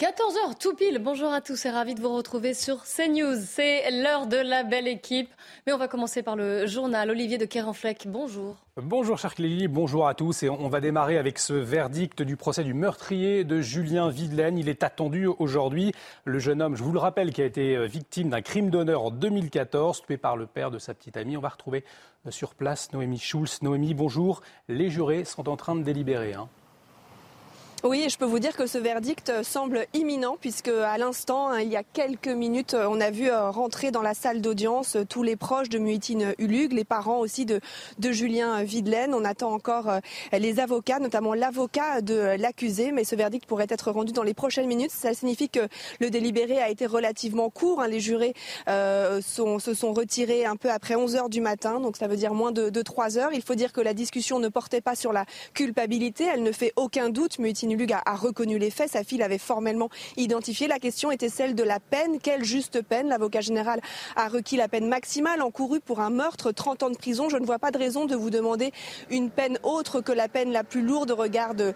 14h tout pile, bonjour à tous et ravi de vous retrouver sur CNews. C'est l'heure de la belle équipe. Mais on va commencer par le journal. Olivier de Kerenfleck, bonjour. Bonjour cher Clélie, bonjour à tous. Et on va démarrer avec ce verdict du procès du meurtrier de Julien Videlaine. Il est attendu aujourd'hui. Le jeune homme, je vous le rappelle, qui a été victime d'un crime d'honneur en 2014, tué par le père de sa petite amie. On va retrouver sur place Noémie Schulz. Noémie, bonjour. Les jurés sont en train de délibérer. Hein. Oui, je peux vous dire que ce verdict semble imminent puisque à l'instant, hein, il y a quelques minutes, on a vu rentrer dans la salle d'audience tous les proches de Muitine Hulug, les parents aussi de, Julien Videlaine. On attend encore les avocats, notamment l'avocat de l'accusé, mais ce verdict pourrait être rendu dans les prochaines minutes. Ça signifie que le délibéré a été relativement court. Hein. Les jurés euh, se sont retirés un peu après 11 heures du matin, donc ça veut dire moins de, de 3 heures. Il faut dire que la discussion ne portait pas sur la culpabilité. Elle ne fait aucun doute. Muitine Hulug a, a, reconnu les faits. Sa fille l'avait formellement identifié. La question était celle de la peine. Quelle juste peine? L'avocat général a requis la peine maximale encourue pour un meurtre, 30 ans de prison. Je ne vois pas de raison de vous demander une peine autre que la peine la plus lourde au regard de,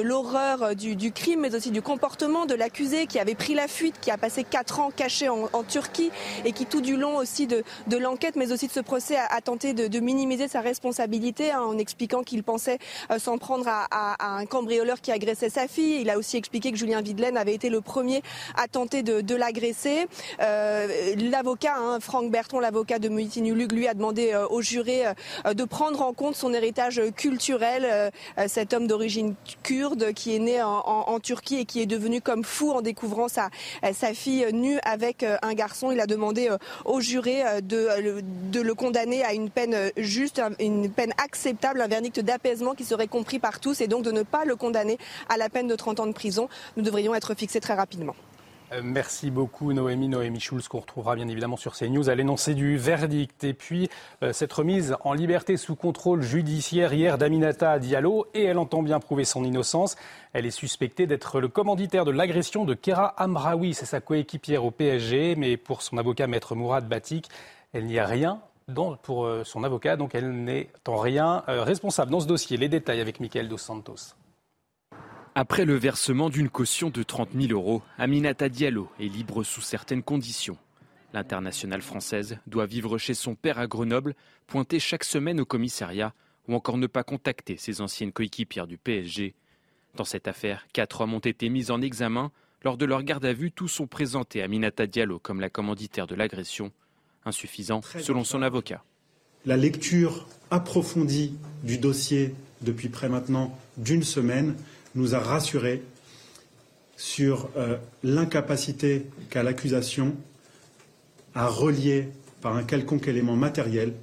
l'horreur du, du, crime, mais aussi du comportement de l'accusé qui avait pris la fuite, qui a passé 4 ans caché en, Turquie et qui tout du long aussi de, l'enquête, mais aussi de ce procès, a, a tenté de, minimiser sa responsabilité hein, en expliquant qu'il pensait euh, s'en prendre à, à, un cambrioleur qui agressait sa fille. Il a aussi expliqué que Julien Videlaine avait été le premier à tenter de, de l'agresser. Euh, l'avocat, hein, Franck Berton, l'avocat de Muhittin Ulug, lui a demandé euh, aux jurés euh, de prendre en compte son héritage culturel. Euh, cet homme d'origine kurde qui est né en, en, en, Turquie et qui est devenu comme fou en découvrant sa, sa fille nue avec un garçon. Il a demandé aux jurés de, de le condamner à une peine juste, une peine acceptable, un verdict d'apaisement qui serait compris par tous et donc de ne pas le condamner à la peine de 30 ans de prison. Nous devrions être fixés très rapidement. Merci beaucoup Noémie, Noémie Schulz, qu'on retrouvera bien évidemment sur CNews à l'énoncé du verdict. Et puis euh, cette remise en liberté sous contrôle judiciaire hier d'Aminata Diallo, et elle entend bien prouver son innocence. Elle est suspectée d'être le commanditaire de l'agression de Kera Amraoui, c'est sa coéquipière au PSG, mais pour son avocat maître Mourad Batik, elle n'y a rien pour euh, son avocat, donc elle n'est en rien euh, responsable dans ce dossier. Les détails avec Michael Dos Santos. Après le versement d'une caution de 30 000 euros, Aminata Diallo est libre sous certaines conditions. L'internationale française doit vivre chez son père à Grenoble, pointer chaque semaine au commissariat ou encore ne pas contacter ses anciennes coéquipières du PSG. Dans cette affaire, quatre hommes ont été mis en examen. Lors de leur garde à vue, tous sont présentés à Aminata Diallo comme la commanditaire de l'agression. Insuffisant, selon son avocat. La lecture approfondie du dossier depuis près maintenant d'une semaine nous a rassurés sur euh, l'incapacité qu'a l'accusation à relier par un quelconque élément matériel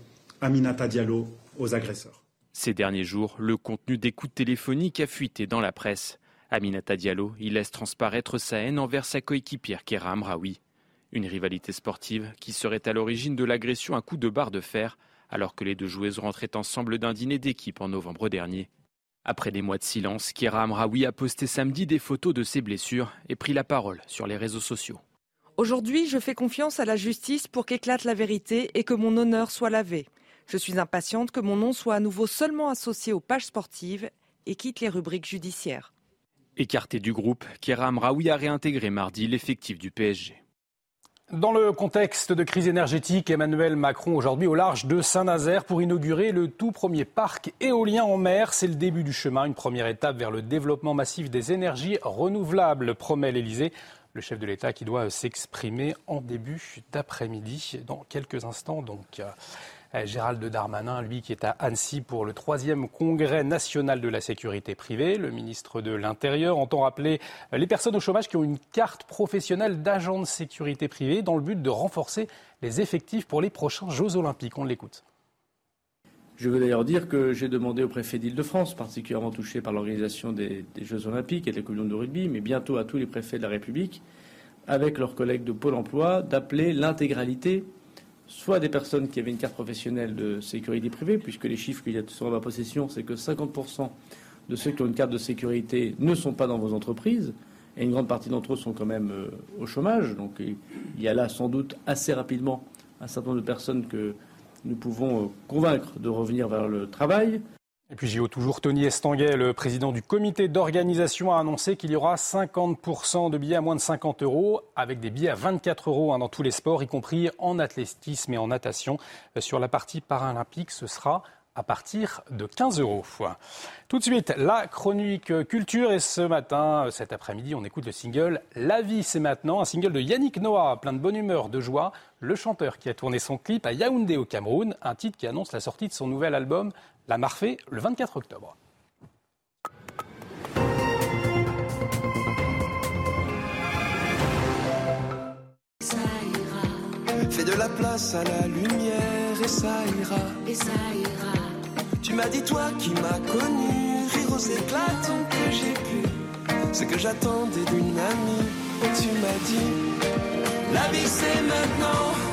Aminata Diallo aux agresseurs. Ces derniers jours, le contenu d'écoute téléphonique a fuité dans la presse. Aminata Diallo y laisse transparaître sa haine envers sa coéquipière Kera Amraoui. Une rivalité sportive qui serait à l'origine de l'agression à coups de barre de fer alors que les deux joueuses rentraient ensemble d'un dîner d'équipe en novembre dernier. Après des mois de silence, Kira Amraoui a posté samedi des photos de ses blessures et pris la parole sur les réseaux sociaux. Aujourd'hui, je fais confiance à la justice pour qu'éclate la vérité et que mon honneur soit lavé. Je suis impatiente que mon nom soit à nouveau seulement associé aux pages sportives et quitte les rubriques judiciaires. Écarté du groupe, Kira Amraoui a réintégré mardi l'effectif du PSG. Dans le contexte de crise énergétique, Emmanuel Macron aujourd'hui au large de Saint-Nazaire pour inaugurer le tout premier parc éolien en mer. C'est le début du chemin, une première étape vers le développement massif des énergies renouvelables, promet l'Elysée. Le chef de l'État qui doit s'exprimer en début d'après-midi, dans quelques instants. Donc, Gérald Darmanin, lui, qui est à Annecy pour le troisième congrès national de la sécurité privée. Le ministre de l'Intérieur entend rappeler les personnes au chômage qui ont une carte professionnelle d'agent de sécurité privée dans le but de renforcer les effectifs pour les prochains Jeux olympiques. On l'écoute. Je veux d'ailleurs dire que j'ai demandé au préfet d'Île-de-France, particulièrement touché par l'organisation des, Jeux Olympiques et des communions de rugby, mais bientôt à tous les préfets de la République, avec leurs collègues de Pôle emploi, d'appeler l'intégralité, soit des personnes qui avaient une carte professionnelle de sécurité privée, puisque les chiffres qu'il y a sur ma possession, c'est que 50% de ceux qui ont une carte de sécurité ne sont pas dans vos entreprises, et une grande partie d'entre eux sont quand même euh, au chômage. Donc il y a là sans doute assez rapidement un certain nombre de personnes que nous pouvons euh, convaincre de revenir vers le travail. Et puis JO toujours, Tony Estanguet, le président du comité d'organisation, a annoncé qu'il y aura 50% de billets à moins de 50 euros, avec des billets à 24 euros hein, dans tous les sports, y compris en athlétisme et en natation. Euh, sur la partie paralympique, ce sera à partir de 15 euros. Tout de suite, la chronique culture. Et ce matin, cet après-midi, on écoute le single La vie, c'est maintenant. Un single de Yannick Noah, plein de bonne humeur, de joie. Le chanteur qui a tourné son clip à Yaoundé au Cameroun. Un titre qui annonce la sortie de son nouvel album, La Marfée, le 24 octobre. Fais de la place à la lumière et ça ira. Et ça ira. Tu m'as dit toi qui m'as connu, rire aux éclats tant que j'ai pu. Ce que j'attendais d'une amie, et tu m'as dit, la vie c'est maintenant,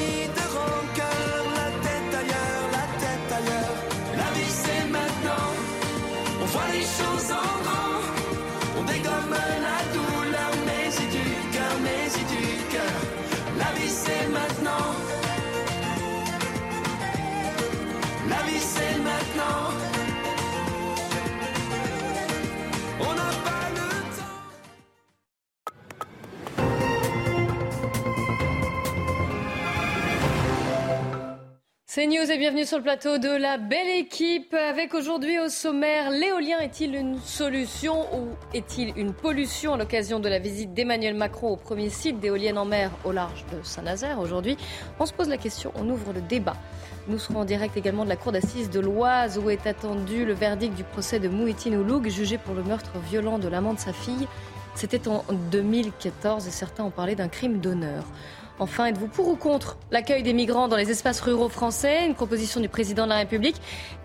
C'est News et bienvenue sur le plateau de la belle équipe avec aujourd'hui au sommaire l'éolien est-il une solution ou est-il une pollution? À l'occasion de la visite d'Emmanuel Macron au premier site d'éoliennes en mer au large de Saint-Nazaire aujourd'hui On se pose la question, on ouvre le débat. Nous serons en direct également de la cour d'assises de l'Oise où est attendu le verdict du procès de Mouhitine Ouloug jugé pour le meurtre violent de l'amant de sa fille. C'était en 2014 et certains ont parlé d'un crime d'honneur. Enfin, êtes-vous pour ou contre l'accueil des migrants dans les espaces ruraux français? Une proposition du président de la République.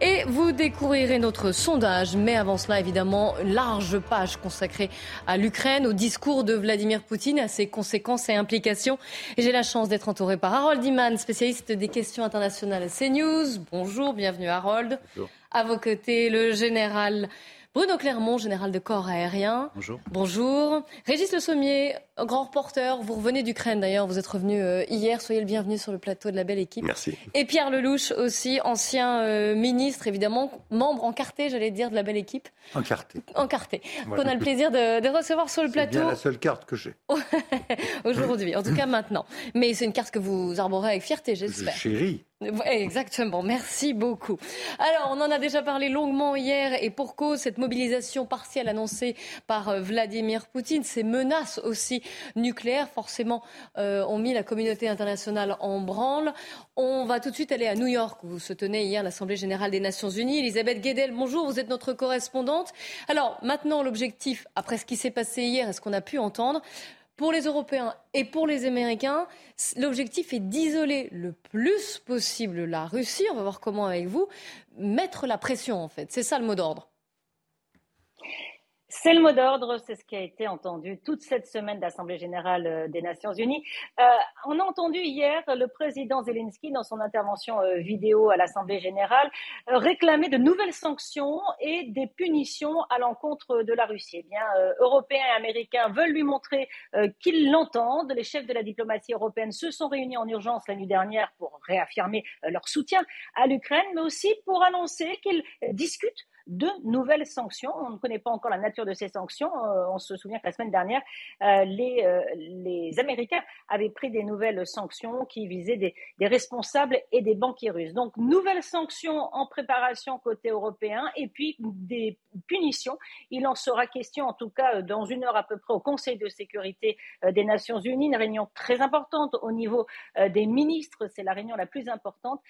Et vous découvrirez notre sondage. Mais avant cela, évidemment, une large page consacrée à l'Ukraine, au discours de Vladimir Poutine, à ses conséquences et implications. Et j'ai la chance d'être entouré par Harold Iman, spécialiste des questions internationales à CNews. Bonjour, bienvenue Harold. Bonjour. À vos côtés, le général Bruno Clermont, général de corps aérien. Bonjour. Bonjour. Régis Le Sommier, grand reporter. Vous revenez d'Ukraine d'ailleurs. Vous êtes revenu euh, hier. Soyez le bienvenu sur le plateau de la belle équipe. Merci. Et Pierre Lelouch aussi, ancien euh, ministre évidemment, membre encarté, j'allais dire, de la belle équipe. Encarté. Encarté. Qu'on a le plaisir de, recevoir sur le plateau. C'est bien la seule carte que j'ai. Aujourd'hui, en tout cas maintenant. Mais c'est une carte que vous arborez avec fierté, j'espère. Chérie. Exactement, merci beaucoup. Alors, on en a déjà parlé longuement hier et pour cause, cette mobilisation partielle annoncée par euh, Vladimir Poutine, ces menaces aussi nucléaires, forcément, euh, ont mis la communauté internationale en branle. On va tout de suite aller à New York, où se tenait hier l'Assemblée générale des Nations unies. Elisabeth Guedel, bonjour, vous êtes notre correspondante. Alors, maintenant, l'objectif, après ce qui s'est passé hier et ce qu'on a pu entendre, pour les Européens et pour les Américains, l'objectif est d'isoler le plus possible la Russie. On va voir comment avec vous mettre la pression en fait. C'est ça le mot d'ordre. C'est le mot d'ordre, c'est ce qui a été entendu toute cette semaine d'Assemblée générale euh, des Nations unies. Euh, on a entendu hier le président Zelensky, dans son intervention euh, vidéo à l'Assemblée générale, réclamer de nouvelles sanctions et des punitions à l'encontre de la Russie. Eh bien, Européens et Américains veulent lui montrer qu'ils l'entendent. Les chefs de la diplomatie européenne se sont réunis en urgence la nuit dernière pour réaffirmer leur soutien à l'Ukraine, mais aussi pour annoncer qu'ils discutent de nouvelles sanctions. On ne connaît pas encore la nature de ces sanctions. Euh, on se souvient que la semaine dernière, euh, les, euh, les, Américains avaient pris des nouvelles sanctions qui visaient des, responsables et des banquiers russes. Donc, nouvelles sanctions en préparation côté européen et puis des punitions. Il en sera question, en tout cas, dans une heure à peu près au Conseil de sécurité des Nations Unies, une réunion très importante au niveau des ministres. C'est la réunion la plus importante,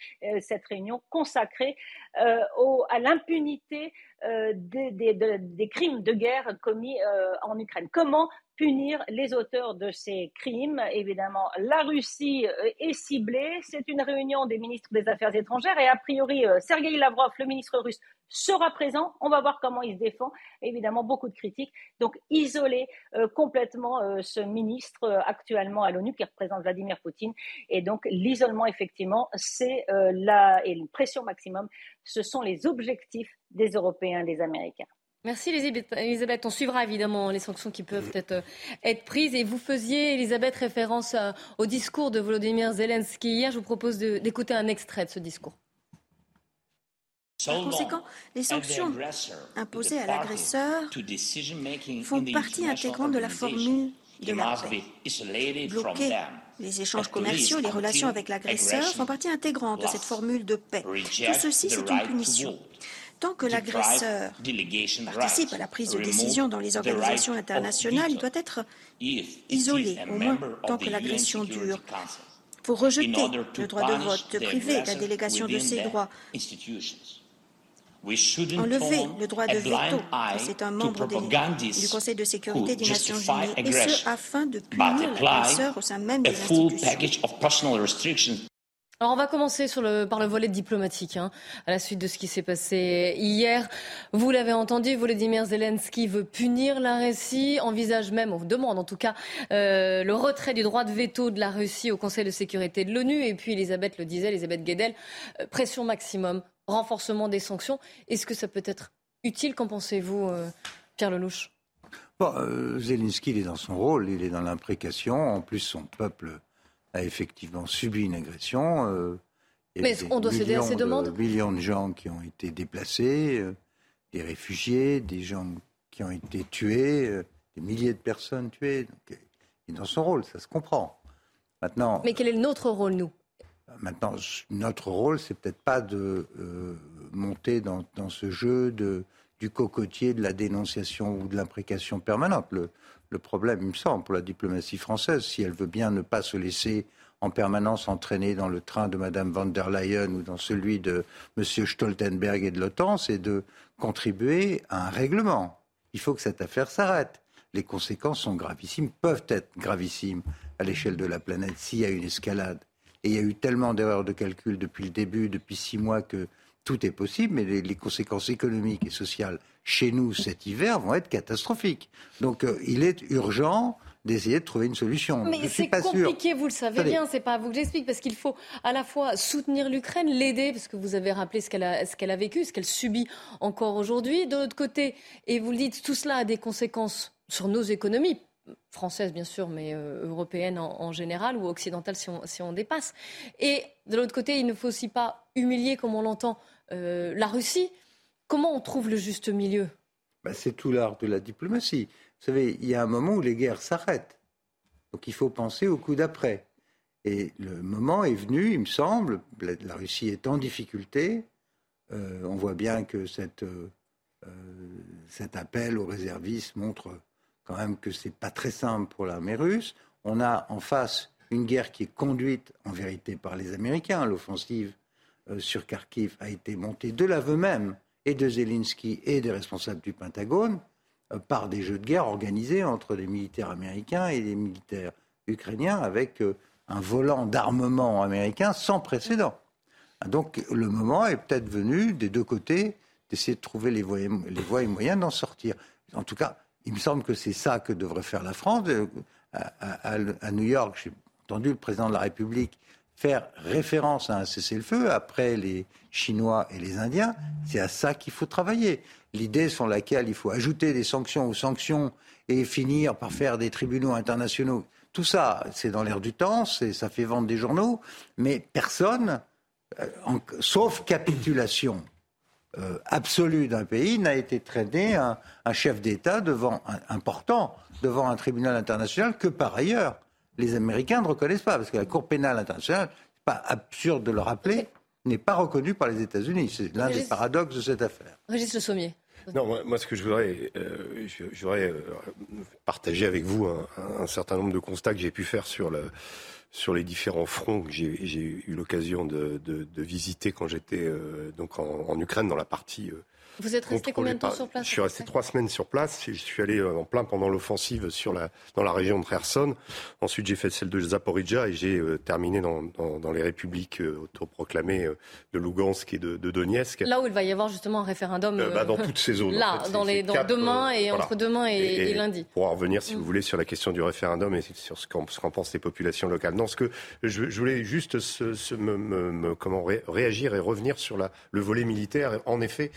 cette réunion consacrée à l'impunité euh, des, crimes de guerre commis euh, en Ukraine. Comment punir les auteurs de ces crimes? Évidemment, la Russie euh, est ciblée. C'est une réunion des ministres des Affaires étrangères et a priori, Sergei Lavrov, le ministre russe, sera présent. On va voir comment il se défend. Évidemment, beaucoup de critiques. Donc, isoler complètement ce ministre actuellement à l'ONU qui représente Vladimir Poutine. Et donc, l'isolement, effectivement, c'est la et une pression maximum. Ce sont les objectifs des Européens des Américains. Merci Elisabeth. On suivra évidemment les sanctions qui peuvent être, euh, être prises. Et vous faisiez, Elisabeth, référence euh, au discours de Volodymyr Zelensky hier. Je vous propose d'écouter un extrait de ce discours. Par conséquent, les sanctions imposées à l'agresseur font partie intégrante de la formule de la paix. Bloquer les échanges commerciaux, les relations avec l'agresseur font partie intégrante de cette formule de paix. Tout ceci, c'est une punition. Tant que l'agresseur participe à la prise de décision dans les organisations internationales, il doit être isolé, au moins tant que l'agression dure. Il faut rejeter le droit de vote privé la délégation de ses droits. Enlever le droit de veto c'est un membre du Conseil de sécurité des Nations Unies, et ce afin de punir l'agresseur au sein même des institutions. Alors on va commencer sur le, par le volet diplomatique, hein, à la suite de ce qui s'est passé hier. Vous l'avez entendu, Volodymyr Zelensky veut punir la Russie, envisage même, on demande en tout cas, euh, le retrait du droit de veto de la Russie au Conseil de sécurité de l'ONU. Et puis Elisabeth le disait, Elisabeth Guedel, euh, pression maximum, renforcement des sanctions. Est-ce que ça peut être utile Qu'en pensez-vous, euh, Pierre Lelouch? Bon, Zelensky, il est dans son rôle, il est dans l'imprécation. En plus, son peuple a effectivement subi une agression. Euh, Mais on doit céder à ces demandes? de, Millions de gens qui ont été déplacés, euh, des réfugiés, des gens qui ont été tués, euh, des milliers de personnes tuées. Donc, il est dans son rôle, ça se comprend. Maintenant. Mais quel est notre rôle, nous? Maintenant, notre rôle, c'est peut-être pas de monter dans, ce jeu de, du cocotier de la dénonciation ou de l'imprécation permanente. Le, le problème, il me semble, pour la diplomatie française, si elle veut bien ne pas se laisser en permanence entraîner dans le train de Mme van der Leyen ou dans celui de M. Stoltenberg et de l'OTAN, c'est de contribuer à un règlement. Il faut que cette affaire s'arrête. Les conséquences sont gravissimes, peuvent être gravissimes à l'échelle de la planète s'il y a une escalade. Et il y a eu tellement d'erreurs de calcul depuis le début, depuis six mois, que tout est possible, mais les, conséquences économiques et sociales chez nous cet hiver vont être catastrophiques. Donc euh, il est urgent d'essayer de trouver une solution. Mais c'est compliqué, vous le savez bien, c'est pas à vous que j'explique, parce qu'il faut à la fois soutenir l'Ukraine, l'aider, parce que vous avez rappelé ce qu'elle a, ce qu'elle a vécu, ce qu'elle subit encore aujourd'hui. De l'autre côté, et vous le dites, tout cela a des conséquences sur nos économies, françaises bien sûr, mais euh, européennes en, général, ou occidentales si on, dépasse. Et de l'autre côté, il ne faut aussi pas humilier, comme on l'entend, euh, la Russie. Comment on trouve le juste milieu? Bah, C'est tout l'art de la diplomatie. Vous savez, il y a un moment où les guerres s'arrêtent. Donc il faut penser au coup d'après. Et le moment est venu, il me semble, la, Russie est en difficulté. Euh, on voit bien que cet appel aux réservistes montre quand même que ce n'est pas très simple pour l'armée russe. On a en face une guerre qui est conduite en vérité par les Américains. L'offensive euh, sur Kharkiv a été monté de l'aveu même et de Zelensky et des responsables du Pentagone euh, par des jeux de guerre organisés entre des militaires américains et des militaires ukrainiens avec euh, un volant d'armement américain sans précédent. Donc le moment est peut-être venu des deux côtés d'essayer de trouver les voies, les voies et moyens d'en sortir. en tout cas, il me semble que c'est ça que devrait faire la France. Euh, à, New York, j'ai entendu le président de la République faire référence à un cessez-le-feu après les Chinois et les Indiens. C'est à ça qu'il faut travailler. L'idée sur laquelle il faut ajouter des sanctions aux sanctions et finir par faire des tribunaux internationaux, tout ça, c'est dans l'air du temps, ça fait vendre des journaux, mais personne, euh, sauf capitulation euh, absolue d'un pays, n'a été traîné un, un chef d'État devant important devant un tribunal international que par ailleurs les Américains ne reconnaissent pas, parce que la Cour pénale internationale, c'est pas absurde de le rappeler, n'est pas reconnue par les États-Unis. C'est l'un des paradoxes de cette affaire. Régis Le Sommier. Non, moi, ce que je voudrais, euh, je, voudrais euh, partager avec vous un, certain nombre de constats que j'ai pu faire sur, le, sur les différents fronts que j'ai eu l'occasion de, visiter quand j'étais euh, donc en, en, Ukraine, dans la partie vous êtes resté combien de temps sur place Je suis resté trois semaines sur place. Je suis allé euh, en plein pendant l'offensive sur la, dans la région de Kherson. Ensuite, j'ai fait celle de Zaporizhia et j'ai euh, terminé dans, dans, dans, les républiques euh, autoproclamées de Lugansk et de, de, Donetsk. Là où il va y avoir justement un référendum. bah, dans toutes ces zones. Là, dans les, dans demain et entre demain et, et, lundi. Pour en revenir, si mm. vous voulez, sur la question du référendum et sur ce qu'en pensent les populations locales. Non, ce que je, je voulais juste se, me, me, comment réagir et revenir sur la, le volet militaire. En effet,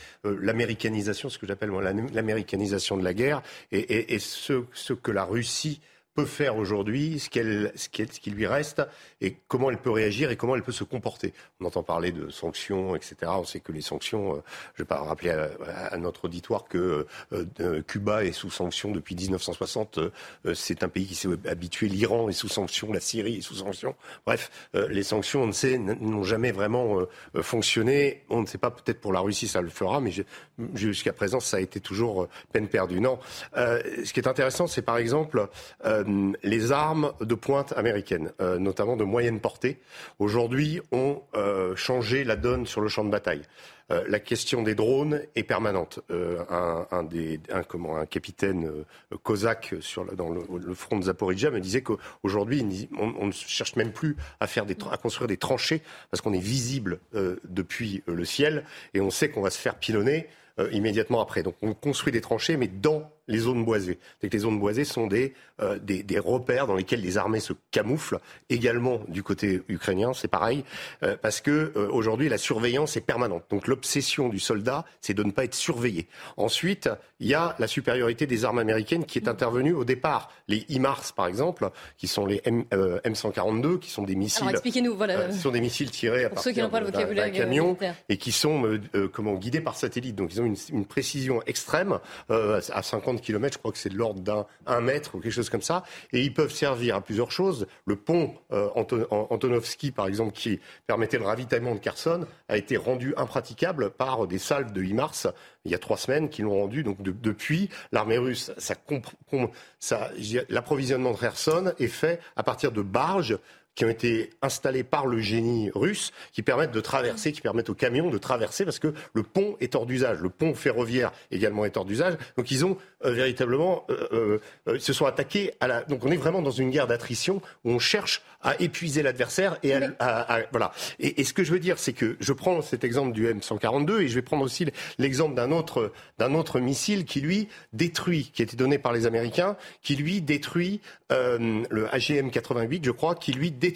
l'américanisation ce que j'appelle l'américanisation de la guerre, et, ce, que la Russie peut faire aujourd'hui, ce, qu'elle, ce, ce qui lui reste, et comment elle peut réagir et comment elle peut se comporter. On entend parler de sanctions, etc. On sait que les sanctions, euh, je ne vais pas rappeler à, notre auditoire que euh, Cuba est sous sanctions depuis 1960. Euh, c'est un pays qui s'est habitué. L'Iran est sous sanctions, la Syrie est sous sanctions. Bref, les sanctions, on ne sait, n'ont jamais vraiment fonctionné. On ne sait pas, peut-être pour la Russie, ça le fera, mais jusqu'à présent, ça a été toujours peine perdue. Non. ce qui est intéressant, c'est par exemple les armes de pointe américaines, notamment de moyenne portée, aujourd'hui, ont euh, changé la donne sur le champ de bataille. Euh, la question des drones est permanente. Euh, un, des, comment, un capitaine cosaque sur, dans le, front de Zaporizhia me disait qu'aujourd'hui, on, ne cherche même plus à construire des tranchées parce qu'on est visible depuis le ciel et on sait qu'on va se faire pilonner immédiatement après. Donc on construit des tranchées, mais dans les zones boisées. C'est que les zones boisées sont des, euh, des, des, repères dans lesquels les armées se camouflent. Également du côté ukrainien, c'est pareil, euh, parce que euh, aujourd'hui la surveillance est permanente. Donc l'obsession du soldat, c'est de ne pas être surveillé. Ensuite, il y a la supériorité des armes américaines qui est intervenue au départ. Les HIMARS, par exemple, qui sont les M, M142, qui sont des missiles. Alors expliquez-nous, voilà. sont des missiles tirés à partir d'un camion et qui sont comment guidés par satellite. Donc ils ont une, une précision extrême à 50 kilomètres, je crois que c'est de l'ordre d'un mètre ou quelque chose comme ça, et ils peuvent servir à plusieurs choses. Le pont euh, Antonovski, par exemple, qui permettait le ravitaillement de Kherson, a été rendu impraticable par des salves de HIMARS il y a trois semaines qui l'ont rendu. Donc depuis, l'armée russe, l'approvisionnement de Kherson est fait à partir de barges qui ont été installés par le génie russe, qui permettent de traverser, qui permettent aux camions de traverser, parce que le pont est hors d'usage. Le pont ferroviaire également est hors d'usage. Donc ils ont euh, véritablement, euh, euh, se sont attaqués à la. Donc on est vraiment dans une guerre d'attrition où on cherche à épuiser l'adversaire et à, voilà. Et, ce que je veux dire, c'est que je prends cet exemple du M142 et je vais prendre aussi l'exemple d'un autre d'un autre missile qui lui détruit, qui a été donné par les Américains, qui lui détruit le AGM 88, je crois, qui lui détruit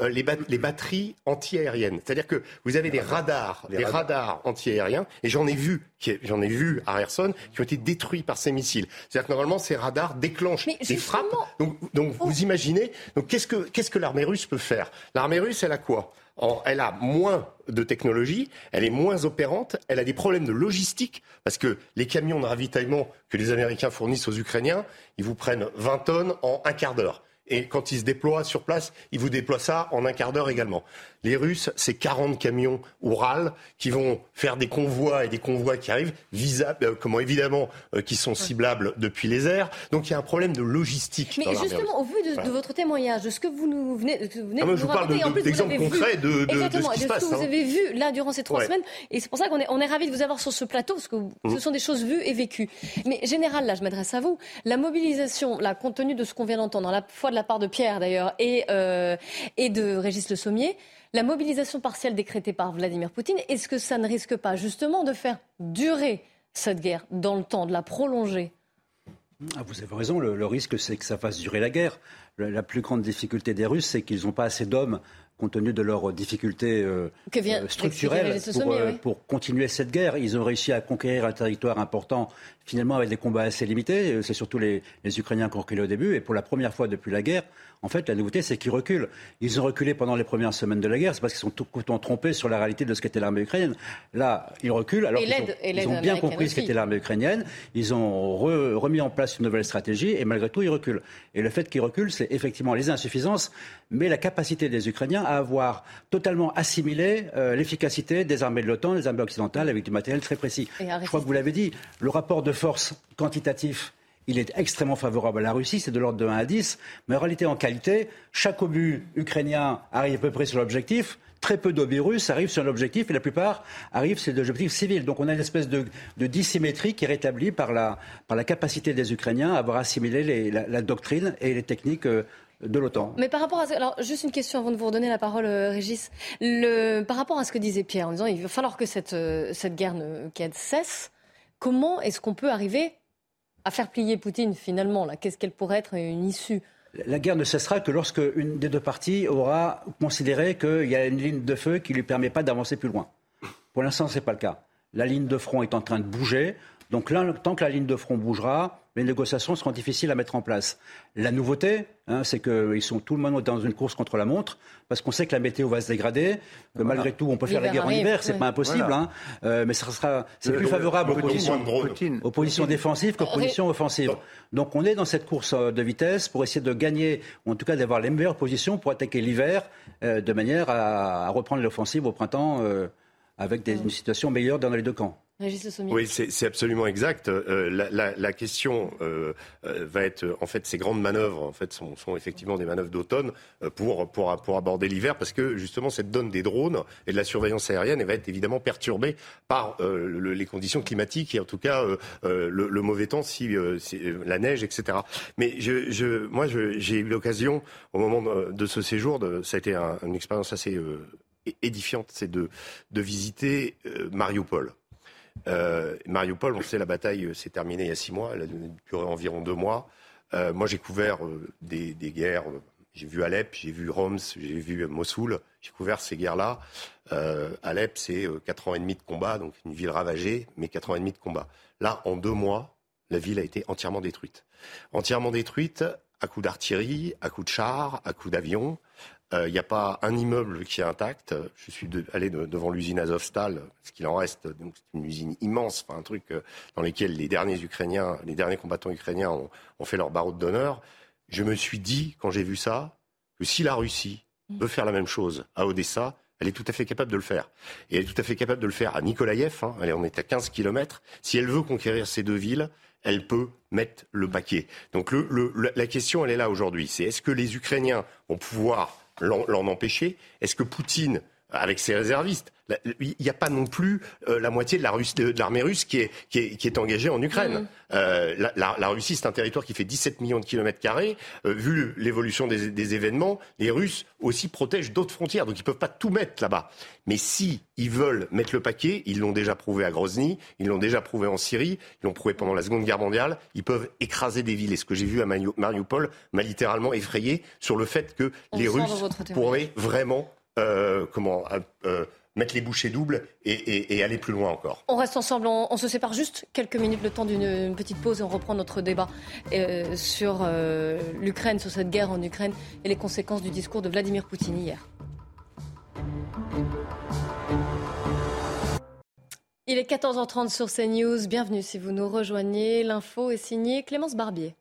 les, les batteries anti-aériennes. C'est-à-dire que vous avez des radars, des radars anti-aériens, et j'en ai vu j'en ai vu à Kherson, qui ont été détruits par ces missiles. C'est-à-dire que normalement, ces radars déclenchent des frappes. Donc, donc vous imaginez, donc qu'est-ce que, qu'est-ce que l'armée russe peut faire? L'armée russe, elle a quoi? Elle a moins de technologie, elle est moins opérante, elle a des problèmes de logistique, parce que les camions de ravitaillement que les Américains fournissent aux Ukrainiens, ils vous prennent 20 tonnes en un quart d'heure. Et quand ils se déploient sur place, ils vous déploient ça en un quart d'heure également. Les Russes, c'est 40 camions Oural qui vont faire des convois et des convois qui arrivent, visables, euh, comment évidemment, euh, qui sont ciblables depuis les airs. Donc il y a un problème de logistique. Mais justement, au vu de, votre témoignage, de ce que vous nous venez, de ah, vous Je vous parle d'exemples concrets de, de, ce qui se passe. ce que vous hein. avez vu là durant ces trois semaines. Et c'est pour ça qu'on est, on est ravis de vous avoir sur ce plateau, parce que ce mmh. sont des choses vues et vécues. Mais général, là, je m'adresse à vous. La mobilisation, là, compte tenu de ce qu'on vient d'entendre, à la fois de la part de Pierre d'ailleurs et, euh, et de Régis Le Sommier, la mobilisation partielle décrétée par Vladimir Poutine, est-ce que ça ne risque pas justement de faire durer cette guerre dans le temps, de la prolonger? Ah, vous avez raison, le, risque c'est que ça fasse durer la guerre. La, plus grande difficulté des Russes, c'est qu'ils n'ont pas assez d'hommes compte tenu de leurs difficultés euh, euh, structurelles euh, pour, continuer cette guerre. Ils ont réussi à conquérir un territoire important, finalement avec des combats assez limités. C'est surtout les, les Ukrainiens qui ont reculé au début. Et pour la première fois depuis la guerre, en fait, la nouveauté, c'est qu'ils reculent. Ils ont reculé pendant les premières semaines de la guerre, c'est parce qu'ils sont tout trompés sur la réalité de ce qu'était l'armée ukrainienne. Là, ils reculent alors qu'ils ont, bien compris ce qu'était l'armée ukrainienne. Ils ont remis en place une nouvelle stratégie et malgré tout, ils reculent. Et le fait qu'ils reculent, c'est effectivement les insuffisances, mais la capacité des Ukrainiens à avoir totalement assimilé euh, l'efficacité des armées de l'OTAN, des armées occidentales, avec du matériel très précis. Je crois que vous l'avez dit, le rapport de force quantitatif il est extrêmement favorable à la Russie, c'est de l'ordre de 1 à 10, mais en réalité, en qualité, chaque obus ukrainien arrive à peu près sur l'objectif, très peu d'obus russes arrivent sur l'objectif et la plupart arrivent sur des objectifs civils. Donc on a une espèce de, dissymétrie qui est rétablie par la, par la capacité des Ukrainiens à avoir assimilé la, doctrine et les techniques euh, de l'OTAN. Mais par rapport à alors juste une question avant de vous redonner la parole, euh, Régis. Par rapport à ce que disait Pierre en disant il va falloir que cette, euh, cette guerre ne, cesse, comment est-ce qu'on peut arriver à faire plier Poutine finalement Qu'est-ce qu'elle pourrait être une issue? La guerre ne cessera que lorsque une des deux parties aura considéré qu'il y a une ligne de feu qui ne lui permet pas d'avancer plus loin. Pour l'instant, ce n'est pas le cas. La ligne de front est en train de bouger. Donc là, tant que la ligne de front bougera, les négociations seront difficiles à mettre en place. La nouveauté, hein, c'est qu'ils sont tout le monde dans une course contre la montre, parce qu'on sait que la météo va se dégrader, que malgré tout, on peut faire la guerre en hiver, c'est pas impossible, hein, euh, mais ça sera, c'est plus favorable aux positions, aux positions défensives qu'aux positions offensives. Donc on est dans cette course euh, de vitesse pour essayer de gagner, ou en tout cas d'avoir les meilleures positions pour attaquer l'hiver, euh, de manière à, reprendre l'offensive au printemps avec des, une situation meilleure dans les deux camps. Oui, c'est absolument exact. Euh, la, question euh, euh, va être, en fait, ces grandes manœuvres, en fait, sont, effectivement des manœuvres d'automne pour, pour, pour aborder l'hiver, parce que justement, cette donne des drones et de la surveillance aérienne, va être évidemment perturbée par les conditions climatiques et en tout cas le, mauvais temps, si, la neige, etc. Mais je, je moi, j'ai eu l'occasion, au moment de, ce séjour, de, ça a été une expérience assez édifiante, c'est de, de visiter Mariupol. Euh, Mariupol, on sait, la bataille euh, s'est terminée il y a six mois, elle a duré environ deux mois. Euh, moi, j'ai couvert euh, des, des, guerres. J'ai vu Alep, j'ai vu Homs, j'ai vu Mossoul. J'ai couvert ces guerres-là. Alep, c'est quatre ans et demi de combat, donc une ville ravagée, mais quatre ans et demi de combat. Là, en deux mois, la ville a été entièrement détruite. Entièrement détruite à coups d'artillerie, à coups de chars, à coups d'avions. Il euh, n'y a pas un immeuble qui est intact. Je suis allé devant l'usine Azovstal, ce qu'il en reste. Donc c'est une usine immense, un truc euh, dans lequel les derniers Ukrainiens, les derniers combattants ukrainiens ont, fait leur barreau d'honneur. Je me suis dit, quand j'ai vu ça, que si la Russie mm. veut faire la même chose à Odessa, elle est tout à fait capable de le faire. Et elle est tout à fait capable de le faire à Nikolaïev. Hein. Allez, on est à 15 kilomètres. Si elle veut conquérir ces deux villes, elle peut mettre le paquet. Donc la question, elle est là aujourd'hui. C'est est-ce que les Ukrainiens vont pouvoir l'en empêcher. Est-ce que Poutine, avec ses réservistes, il n'y a pas non plus euh, la moitié de l'armée russe qui est, qui, est, engagée en Ukraine. Mm. Euh, la, Russie, c'est un territoire qui fait 17 millions de kilomètres carrés. Euh, vu l'évolution des, événements, les Russes aussi protègent d'autres frontières, donc ils ne peuvent pas tout mettre là-bas. Mais si ils veulent mettre le paquet, ils l'ont déjà prouvé à Grozny, ils l'ont déjà prouvé en Syrie, ils l'ont prouvé pendant la Seconde Guerre mondiale, ils peuvent écraser des villes. Et ce que j'ai vu à Mariupol m'a littéralement effrayé sur le fait que les Russes pourraient vraiment comment mettre les bouchées doubles et, aller plus loin encore. On reste ensemble, on, se sépare juste quelques minutes, le temps d'une petite pause, et on reprend notre débat euh, sur euh, l'Ukraine, sur cette guerre en Ukraine et les conséquences du discours de Vladimir Poutine hier. Il est 14h30 sur CNews. Bienvenue si vous nous rejoignez. L'info est signée Clémence Barbier.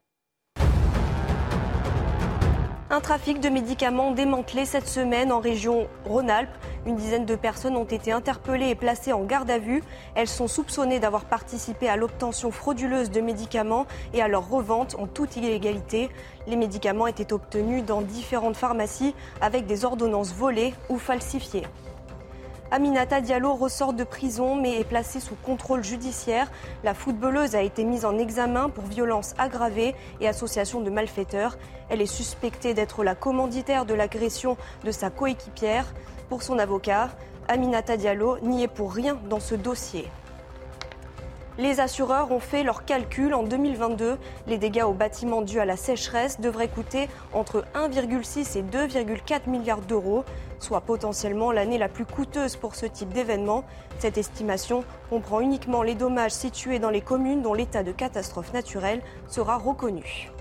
Un trafic de médicaments démantelé cette semaine en région Rhône-Alpes. Une dizaine de personnes ont été interpellées et placées en garde à vue. Elles sont soupçonnées d'avoir participé à l'obtention frauduleuse de médicaments et à leur revente en toute illégalité. Les médicaments étaient obtenus dans différentes pharmacies avec des ordonnances volées ou falsifiées. Aminata Diallo ressort de prison mais est placée sous contrôle judiciaire. La footballeuse a été mise en examen pour violence aggravée et association de malfaiteurs. Elle est suspectée d'être la commanditaire de l'agression de sa coéquipière. Pour son avocat, Aminata Diallo n'y est pour rien dans ce dossier. Les assureurs ont fait leurs calculs. En 2022, les dégâts aux bâtiments dus à la sécheresse devraient coûter entre 1,6 et 2,4 milliards d'euros, soit potentiellement l'année la plus coûteuse pour ce type d'événement. Cette estimation comprend uniquement les dommages situés dans les communes dont l'état de catastrophe naturelle sera reconnu.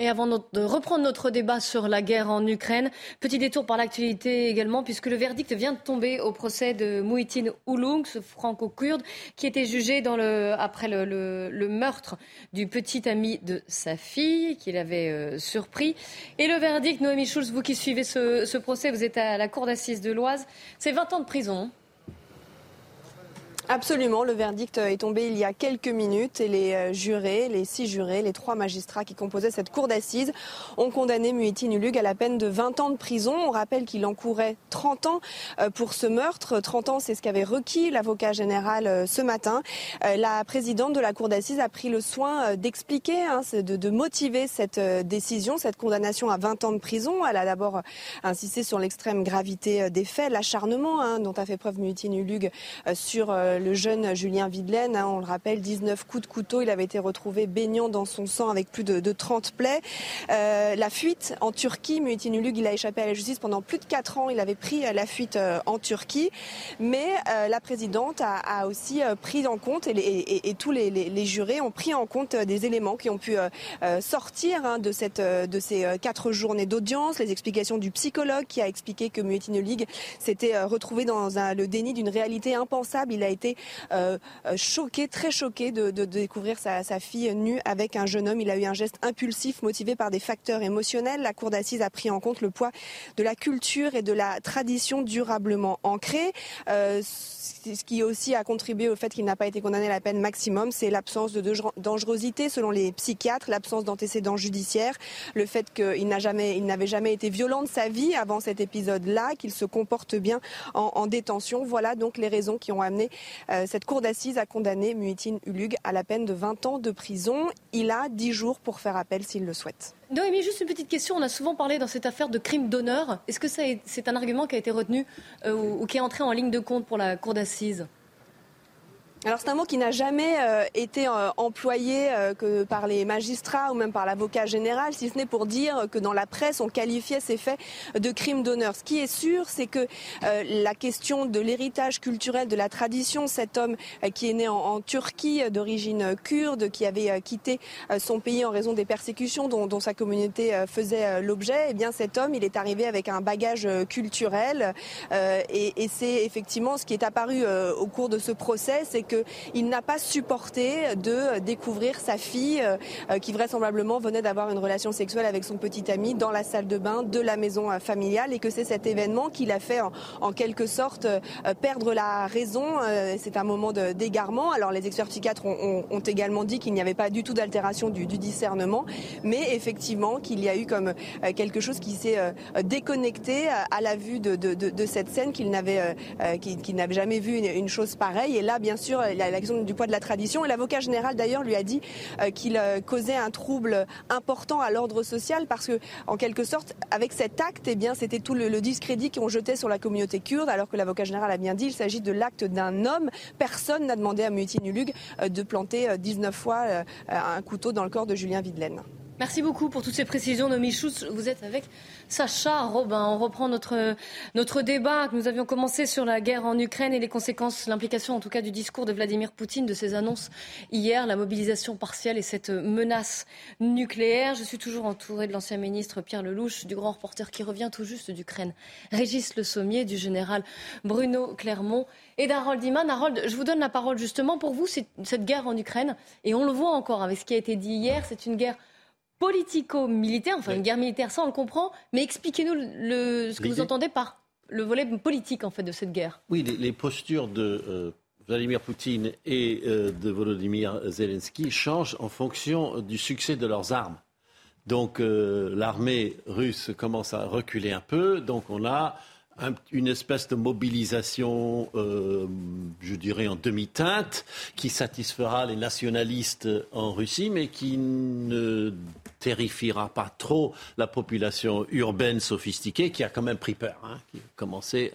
Et avant de reprendre notre débat sur la guerre en Ukraine, petit détour par l'actualité également, puisque le verdict vient de tomber au procès de Mouhitine Ouloung, ce franco-kurde, qui était jugé après le, le, meurtre du petit ami de sa fille, qu'il avait euh, surpris. Et le verdict, Noémie Schulz, vous qui suivez ce, ce procès, vous êtes à la cour d'assises de l'Oise, c'est 20 ans de prison. Absolument, le verdict est tombé il y a quelques minutes et les euh, jurés, les six jurés, les trois magistrats qui composaient cette cour d'assises ont condamné Muhittin Ulug à la peine de 20 ans de prison. On rappelle qu'il encourait 30 ans euh, pour ce meurtre. 30 ans, c'est ce qu'avait requis l'avocat général euh, ce matin. La présidente de la cour d'assises a pris le soin d'expliquer, hein, de, motiver cette décision, cette condamnation à 20 ans de prison. Elle a d'abord insisté sur l'extrême gravité des faits, l'acharnement hein, dont a fait preuve Muhittin Ulug sur le jeune Julien Videlaine. Hein, on le rappelle, 19 coups de couteau. Il avait été retrouvé baignant dans son sang avec plus de, 30 plaies. Euh, la fuite en Turquie, Muhittin Ulug, il a échappé à la justice pendant plus de 4 ans. Il avait pris euh, la fuite euh, en Turquie. Mais la présidente a, aussi pris en compte, et, tous les, jurés ont pris en compte des éléments qui ont pu sortir hein, de, cette, de ces quatre journées d'audience. Les explications du psychologue qui a expliqué que Muhittin Ulug s'était retrouvé dans le déni d'une réalité impensable. Il a été euh, euh, choqué, très choqué de, découvrir sa, fille nue avec un jeune homme. Il a eu un geste impulsif motivé par des facteurs émotionnels. La Cour d'assises a pris en compte le poids de la culture et de la tradition durablement ancrée. Euh, ce qui aussi a contribué au fait qu'il n'a pas été condamné à la peine maximum, c'est l'absence de dangerosité selon les psychiatres, l'absence d'antécédents judiciaires, le fait qu'il n'a jamais, il n'avait jamais été violent de sa vie avant cet épisode-là, qu'il se comporte bien en, détention. Voilà donc les raisons qui ont amené cette cour d'assises à condamner Muhitin Ulug à la peine de 20 ans de prison. Il a 10 jours pour faire appel s'il le souhaite. Noémie, juste une petite question. On a souvent parlé dans cette affaire de crime d'honneur. Est-ce que c'est un argument qui a été retenu euh, ou, qui est entré en ligne de compte pour la Cour d'assises? Alors c'est un mot qui n'a jamais euh, été euh, employé euh, que par les magistrats ou même par l'avocat général, si ce n'est pour dire que dans la presse on qualifiait ces faits de crimes d'honneur. Ce qui est sûr, c'est que la question de l'héritage culturel, de la tradition, cet homme qui est né en, Turquie d'origine kurde, qui avait quitté son pays en raison des persécutions dont, sa communauté faisait l'objet, eh bien cet homme, il est arrivé avec un bagage culturel et, c'est effectivement ce qui est apparu au cours de ce procès, qu'il n'a pas supporté de découvrir sa fille euh, qui vraisemblablement venait d'avoir une relation sexuelle avec son petit ami dans la salle de bain de la maison euh, familiale et que c'est cet événement qui l'a fait en, quelque sorte euh, perdre la raison. C'est un moment d'égarement. Alors les experts psychiatres ont, également dit qu'il n'y avait pas du tout d'altération du, discernement, mais effectivement qu'il y a eu comme quelque chose qui s'est déconnecté à la vue de, cette scène, qu'il n'avait n'avait jamais vu une chose pareille. Et là, bien sûr, la, question du poids de la tradition. Et l'avocat général d'ailleurs lui a dit euh, qu'il euh, causait un trouble important à l'ordre social parce que, en quelque sorte, avec cet acte, eh c'était tout le, discrédit qu'on jetait sur la communauté kurde, alors que l'avocat général a bien dit, il s'agit de l'acte d'un homme. Personne n'a demandé à Muhittin Ulug euh, de planter 19 fois un couteau dans le corps de Julien Videlaine. Merci beaucoup pour toutes ces précisions, Nomi Schutz. Vous êtes avec Sacha Robin. On reprend notre, notre débat que nous avions commencé sur la guerre en Ukraine et les conséquences, l'implication en tout cas du discours de Vladimir Poutine, de ses annonces hier, la mobilisation partielle et cette menace nucléaire. Je suis toujours entouré de l'ancien ministre Pierre Lelouch, du grand reporter qui revient tout juste d'Ukraine, Régis Le Sommier, du général Bruno Clermont et d'Harold Iman. Harold, je vous donne la parole justement pour vous, cette guerre en Ukraine, et on le voit encore avec ce qui a été dit hier, c'est une guerre politico-militaire, enfin une guerre militaire, ça on le comprend, mais expliquez-nous le, ce que vous entendez par le volet politique en fait de cette guerre. Oui, les, postures de euh, Vladimir Poutine et euh, de Volodymyr Zelensky changent en fonction du succès de leurs armes. Donc euh, l'armée russe commence à reculer un peu, donc on a une espèce de mobilisation, euh, je dirais, en demi-teinte, qui satisfera les nationalistes en Russie, mais qui ne terrifiera pas trop la population urbaine sophistiquée, qui a quand même pris peur, hein, qui a commencé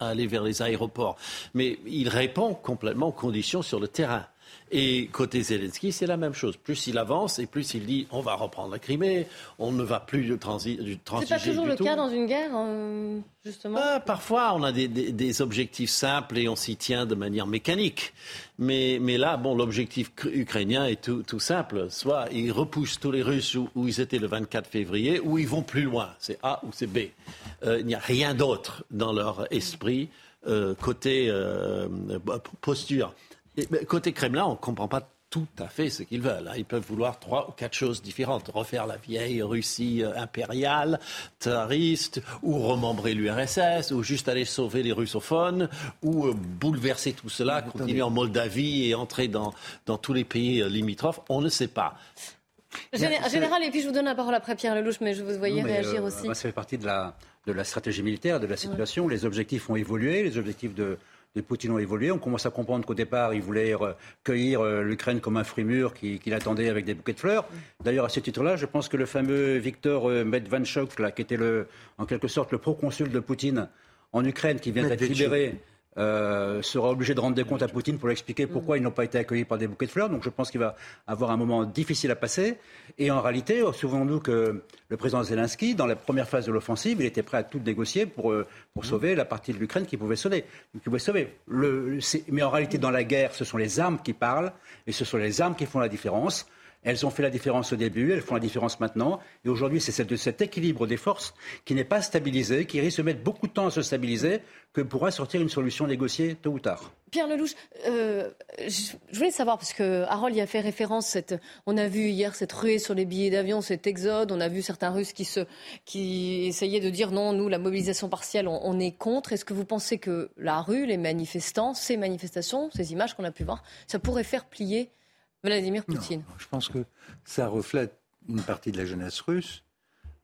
à aller vers les aéroports. Mais il répond complètement aux conditions sur le terrain. Et côté Zelensky, c'est la même chose. Plus il avance et plus il dit on va reprendre la Crimée, on ne va plus du transiger du tout. C'est pas toujours le cas dans une guerre, euh, justement? Ah, Parfois, on a des, objectifs simples et on s'y tient de manière mécanique. Mais, mais là, bon, l'objectif ukrainien est tout, tout, simple. Soit ils repoussent tous les Russes où, ils étaient le 24 février, ou ils vont plus loin. C'est A ou c'est B. Euh, il n'y a rien d'autre dans leur esprit euh, côté posture côté Kremlin, on ne comprend pas tout à fait ce qu'ils veulent. Hein. Ils peuvent vouloir trois ou quatre choses différentes. Refaire la vieille Russie euh, impériale, tsariste, ou remembrer l'URSS, ou juste aller sauver les russophones, ou euh, bouleverser tout cela, continuer en Moldavie et entrer dans, dans tous les pays euh, limitrophes. On ne sait pas. Général, et puis je vous donne la parole après Pierre Lelouch, mais je vous voyais réagir aussi. ça fait partie de la, de la stratégie militaire, de la situation. Les objectifs ont évolué, les objectifs de, les Poutine ont évolué. On commence à comprendre qu'au départ, il voulait euh, cueillir euh, l'Ukraine comme un fruit mûr qu'il attendait avec des bouquets de fleurs. D'ailleurs, à ce titre-là, je pense que le fameux Victor euh, Medvedchuk, là, qui était le, en quelque sorte le proconsul de Poutine en Ukraine, qui vient d'être libéré euh, sera obligé de rendre des comptes à Poutine pour lui expliquer pourquoi ils n'ont pas été accueillis par des bouquets de fleurs. Donc je pense qu'il va avoir un moment difficile à passer. Et en réalité, souvenons-nous que le président Zelensky, dans la première phase de l'offensive, il était prêt à tout négocier pour, euh, pour mmh. sauver la partie de l'Ukraine qui pouvait sauver. Qui pouvait sauver. Le, mais en réalité, dans la guerre, ce sont les armes qui parlent et ce sont les armes qui font la différence. Elles ont fait la différence au début, elles font la différence maintenant. Et aujourd'hui, c'est de cet équilibre des forces qui n'est pas stabilisé, qui risque de mettre beaucoup de temps à se stabiliser, que pourra sortir une solution négociée tôt ou tard. Pierre Lelouch, euh, je voulais savoir, parce que Harold y a fait référence, on a vu hier cette ruée sur les billets d'avion, cet exode, on a vu certains Russes qui, essayaient de dire non, nous, la mobilisation partielle, on est contre. Est-ce que vous pensez que la rue, les manifestants, ces manifestations, ces images qu'on a pu voir, ça pourrait faire plier Vladimir Poutine. je pense que ça reflète une partie de la jeunesse russe,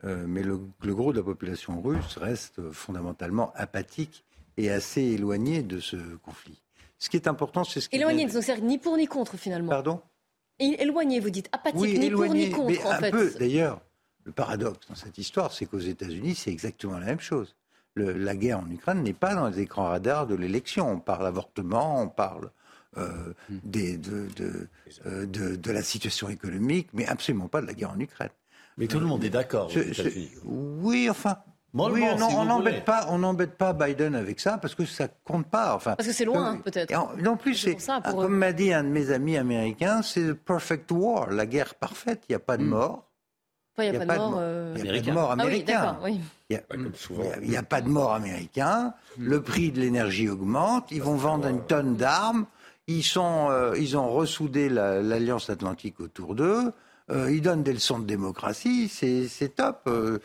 euh, mais le, gros de la population russe reste fondamentalement apathique et assez éloigné de ce conflit. Ce qui est important, c'est ce qui. Éloigné, donc c'est ni pour ni contre finalement. Pardon? Éloigné, vous dites apathique, ni pour ni contre mais un Peu, d'ailleurs, le paradoxe dans cette histoire, c'est qu'aux États-Unis, c'est exactement la même chose. la guerre en Ukraine n'est pas dans les écrans radars de l'élection. On parle avortement, on parle euh, des, euh, de, de, la situation économique, mais absolument pas de la guerre en Ukraine. Mais tout le monde est d'accord. Oui, enfin, oui, on n'embête pas, on n'embête pas Biden avec ça parce que ça compte pas. Enfin, parce que c'est loin, peut-être. Non plus, c'est comme m'a dit un de mes amis américains, c'est le perfect war, la guerre parfaite. Il n'y a pas de mort. Il n'y a, pas de mort, Il n'y a pas de mort américain. Il n'y a, pas de mort américain. Le prix de l'énergie augmente. Ils vont vendre une tonne d'armes. Ils, sont, euh, ils ont ressoudé l'Alliance Atlantique autour d'eux. Euh, ils donnent des leçons de démocratie. C'est top. Euh,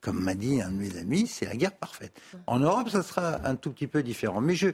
comme m'a dit un de mes amis, c'est la guerre parfaite. En Europe, ça sera un tout petit peu différent. Mais je,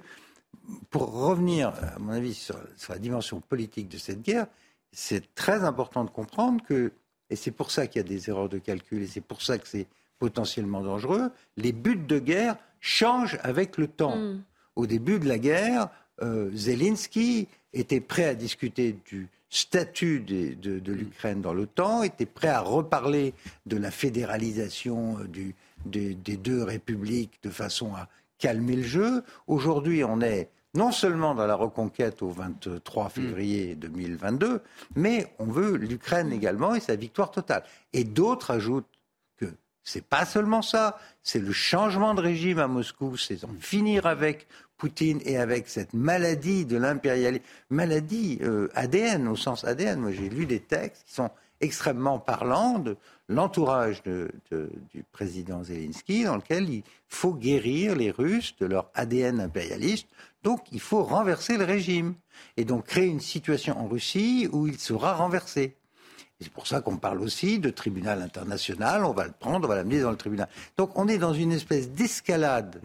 pour revenir, à mon avis, sur, la dimension politique de cette guerre, c'est très important de comprendre que, et c'est pour ça qu'il y a des erreurs de calcul, et c'est pour ça que c'est potentiellement dangereux, les buts de guerre changent avec le temps. Mm. Au début de la guerre, euh, Zelensky était prêt à discuter du statut de, l'Ukraine dans l'OTAN, était prêt à reparler de la fédéralisation euh, des deux républiques de façon à calmer le jeu. Aujourd'hui, on est non seulement dans la reconquête au 23 février 2022, mais on veut l'Ukraine également et sa victoire totale. Et d'autres ajoutent c'est pas seulement ça, c'est le changement de régime à Moscou, c'est en finir avec Poutine et avec cette maladie de l'impérialisme, maladie euh, ADN, au sens ADN. Moi, j'ai lu des textes qui sont extrêmement parlants de l'entourage du président Zelensky, dans lequel il faut guérir les Russes de leur ADN impérialiste. Donc, il faut renverser le régime et donc créer une situation en Russie où il sera renversé. C'est pour ça qu'on parle aussi de tribunal international. On va le prendre, on va l'amener dans le tribunal. Donc, on est dans une espèce d'escalade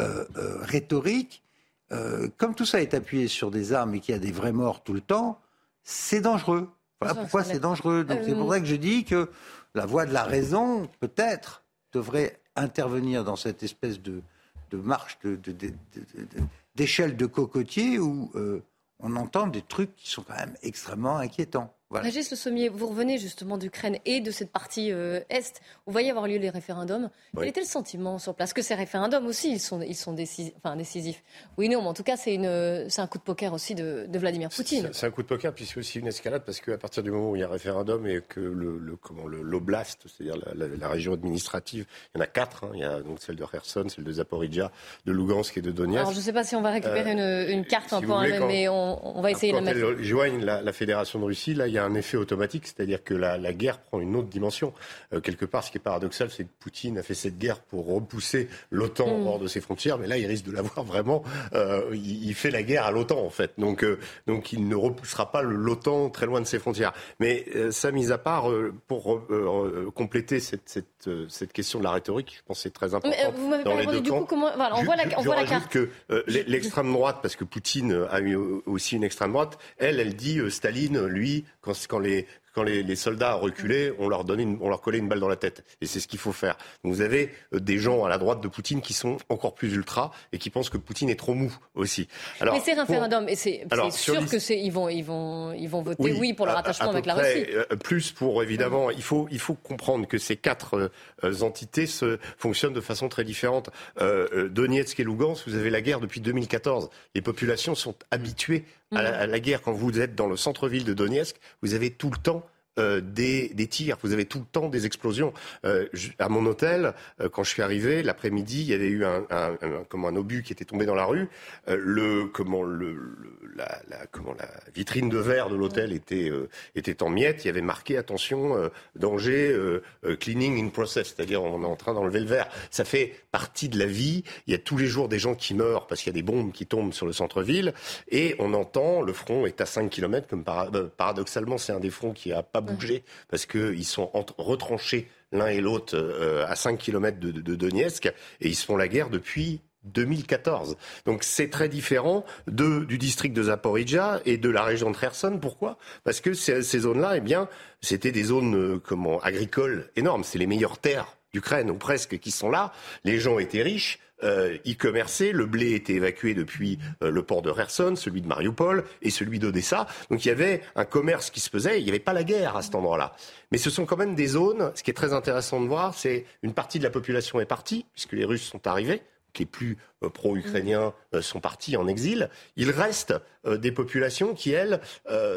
euh, euh, rhétorique, euh, comme tout ça est appuyé sur des armes et qu'il y a des vrais morts tout le temps, c'est dangereux. Voilà pourquoi c'est dangereux. Donc c'est pour ça que je dis que la voie de la raison, peut-être, devrait intervenir dans cette espèce de, marche d'échelle de, cocotier où on entend des trucs qui sont quand même extrêmement inquiétants. Régis Le Sommier, vous revenez justement d'Ukraine et de cette partie euh, Est. Vous voyez avoir lieu les référendums. Quel était le sentiment sur place? Que ces référendums aussi, ils sont, ils sont décisifs, enfin, décisifs. Oui, non, mais en tout cas, c'est un coup de poker aussi de, Vladimir Poutine. C'est un coup de poker, puis c'est aussi une escalade, parce qu'à partir du moment où il y a un référendum et que le, l'oblast, c'est-à-dire la, région administrative, il y en a quatre. Hein. il y a donc celle de Kherson, celle de Zaporizhia, de Lugansk et de Donetsk. Alors, je ne sais pas si on va récupérer euh, une, carte un peu, mais on, va essayer de la mettre. Quand elles joignent la, la Fédération de Russie, là, il y a un effet automatique, c'est-à-dire que la, guerre prend une autre dimension. Euh, quelque part, ce qui est paradoxal, c'est que Poutine a fait cette guerre pour repousser l'OTAN mm. hors de ses frontières, mais là, il risque de l'avoir vraiment. Euh, il, fait la guerre à l'OTAN, en fait. Donc, euh, donc il ne repoussera pas l'OTAN très loin de ses frontières. Mais ça, mis à part, pour compléter cette, cette, cette, question de la rhétorique, je pense que c'est très important. vous dans les deux du coup, comment... on voit la, on voit la carte. que l'extrême droite, parce que Poutine a eu aussi une extrême droite, elle, elle dit Staline, lui, quand, quand les quand les, soldats reculaient, on leur, donnait on leur collait une balle dans la tête. Et c'est ce qu'il faut faire. vous avez euh, des gens à la droite de Poutine qui sont encore plus ultra et qui pensent que Poutine est trop mou aussi. Alors, Mais c'est référendum, et c'est sûr que c'est ils vont, ils vont, ils vont voter oui, pour leur attachement avec la Russie. Euh, plus pour évidemment, il faut, il faut comprendre que ces quatre euh, entités se fonctionnent de façon très différente. Donetsk et Lugansk, vous avez la guerre depuis 2014. Les populations sont habituées à la, guerre. Quand vous êtes dans le centre-ville de Donetsk, vous avez tout le temps euh, des, des, tirs, vous avez tout le temps des explosions. Euh, à mon hôtel, euh, quand je suis arrivé, l'après-midi, il y avait eu un, un, un, comment, un obus qui était tombé dans la rue. Le, comment, le, la, la, comment, la vitrine de verre de l'hôtel était, était en miettes. Il y avait marqué, attention, danger, cleaning in process, c'est-à-dire on est en train d'enlever le verre. Ça fait partie de la vie. Il y a tous les jours des gens qui meurent parce qu'il y a des bombes qui tombent sur le centre-ville. Et on entend, le front est à 5 km, comme paradoxalement, c'est un des fronts qui a pas bouger parce qu'ils sont retranchés l'un et l'autre euh, à 5 km de, Donetsk et ils se font la guerre depuis 2014. Donc c'est très différent du district de Zaporizhia et de la région de Kherson. Pourquoi? Parce que ces, zones-là, eh bien, c'était des zones euh, agricoles énormes. C'est les meilleures terres d'Ukraine ou presque qui sont là. Les gens étaient riches euh, y commercer. Le blé était évacué depuis euh, le port de Kherson, celui de Mariupol et celui d'Odessa. Donc il y avait un commerce qui se faisait. Il n'y avait pas la guerre à cet endroit-là. Mais ce sont quand même des zones. Ce qui est très intéressant de voir, c'est une partie de la population est partie puisque les Russes sont arrivés les plus euh, pro-ukrainiens sont partis en exil. Il reste des populations qui, elles,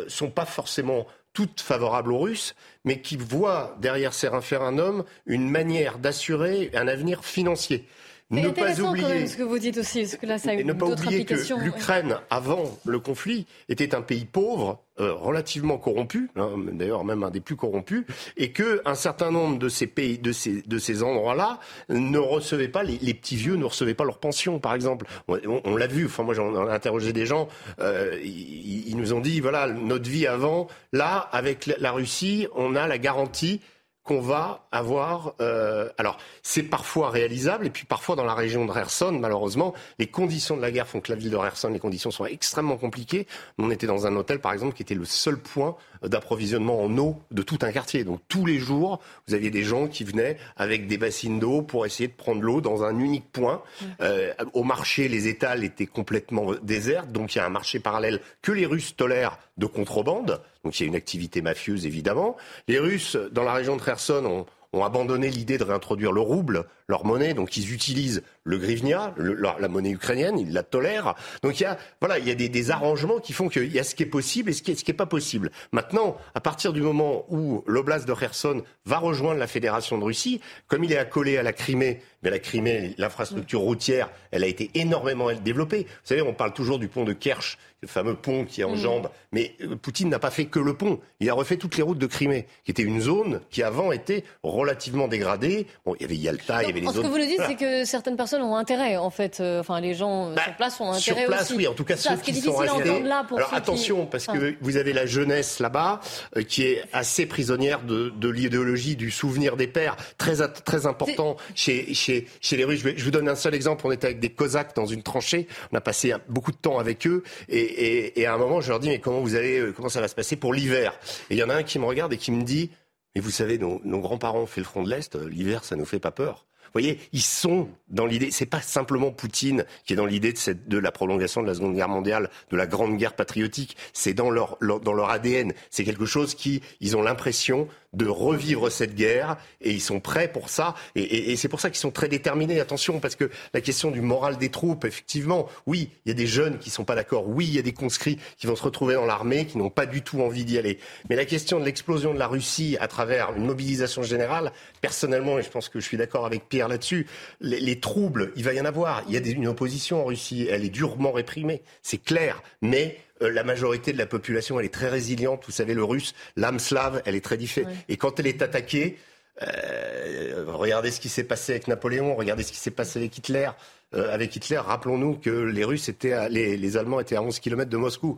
sont pas forcément toutes favorables aux Russes, mais qui voient derrière ces référendums une manière d'assurer un avenir financier ne pas oublier ce que vous dites aussi, parce que là, ça a ne pas oublier que l'Ukraine, avant le conflit, était un pays pauvre, euh, relativement corrompu, hein, d'ailleurs même un des plus corrompus, et que un certain nombre de ces pays, de ces, de ces endroits-là, ne recevaient pas les, petits vieux ne recevaient pas leur pension, par exemple. On, l'a vu. Enfin, moi, j'en ai interrogé des gens. Euh, ils, ils, nous ont dit voilà, notre vie avant, là, avec la Russie, on a la garantie qu'on va avoir. Euh, alors, c'est parfois réalisable, et puis parfois dans la région de Kherson, malheureusement, les conditions de la guerre font que la ville de Kherson, les conditions sont extrêmement compliquées. On était dans un hôtel, par exemple, qui était le seul point d'approvisionnement en eau de tout un quartier. Donc tous les jours, vous aviez des gens qui venaient avec des bassines d'eau pour essayer de prendre l'eau dans un unique point. Euh, au marché, les étals étaient complètement déserts, donc il y a un marché parallèle que les Russes tolèrent de contrebande. Donc il y a une activité mafieuse évidemment. Les Russes, dans la région de Kherson, ont, ont abandonné l'idée de réintroduire le rouble, leur monnaie, donc ils utilisent le grivnia, la monnaie ukrainienne, ils la tolèrent. Donc il y a, voilà, il y a des, des arrangements qui font qu'il y a ce qui est possible et ce qui est, ce qui est pas possible. Maintenant, à partir du moment où l'oblast de Kherson va rejoindre la Fédération de Russie, comme il est accolé à la Crimée, mais la Crimée, l'infrastructure routière, elle a été énormément développée. Vous savez, on parle toujours du pont de Kerch, le fameux pont qui enjambe. Mm. Mais euh, Poutine n'a pas fait que le pont. Il a refait toutes les routes de Crimée, qui était une zone qui avant était relativement dégradée. Bon, il y avait Yalta, il y avait les zones. Ce que vous nous dites, c'est que certaines personnes ont intérêt, en fait. Euh, enfin, les gens bah, sur place ont intérêt Sur place, oui. En tout cas, ceux qui, sont restés. Là pour Alors attention, parce que vous avez la jeunesse là-bas euh, qui est assez prisonnière de, de l'idéologie du souvenir des pères, très très important chez, chez chez les Russes. Je, vous donne un seul exemple. On était avec des Cosaques dans une tranchée. On a passé beaucoup de temps avec eux et et, à un moment, je leur dis, mais comment vous allez, euh, comment ça va se passer pour l'hiver? Et il y en a un qui me regarde et qui me dit, mais vous savez, nos, grands-parents ont fait le front de l'Est, euh, l'hiver, ça nous fait pas peur. Vous voyez, ils sont dans l'idée. C'est pas simplement Poutine qui est dans l'idée de, de la prolongation de la Seconde Guerre mondiale, de la Grande Guerre patriotique. C'est dans leur, dans leur ADN. C'est quelque chose qui, ils ont l'impression de revivre cette guerre et ils sont prêts pour ça. Et, c'est pour ça qu'ils sont très déterminés. Attention, parce que la question du moral des troupes, effectivement, oui, il y a des jeunes qui sont pas d'accord. Oui, il y a des conscrits qui vont se retrouver dans l'armée, qui n'ont pas du tout envie d'y aller. Mais la question de l'explosion de la Russie à travers une mobilisation générale, personnellement, et je pense que je suis d'accord avec Pierre là-dessus, les, troubles, il va y en avoir. Il y a une opposition en Russie, elle est durement réprimée, c'est clair. Mais euh, la majorité de la population, elle est très résiliente. Vous savez, le russe, l'âme slave, elle est très différente. Et quand elle est attaquée, euh, regardez ce qui s'est passé avec Napoléon, regardez ce qui s'est passé avec Hitler. Euh, avec Hitler, rappelons-nous que les Russes étaient, les, Allemands étaient à 11 km de Moscou.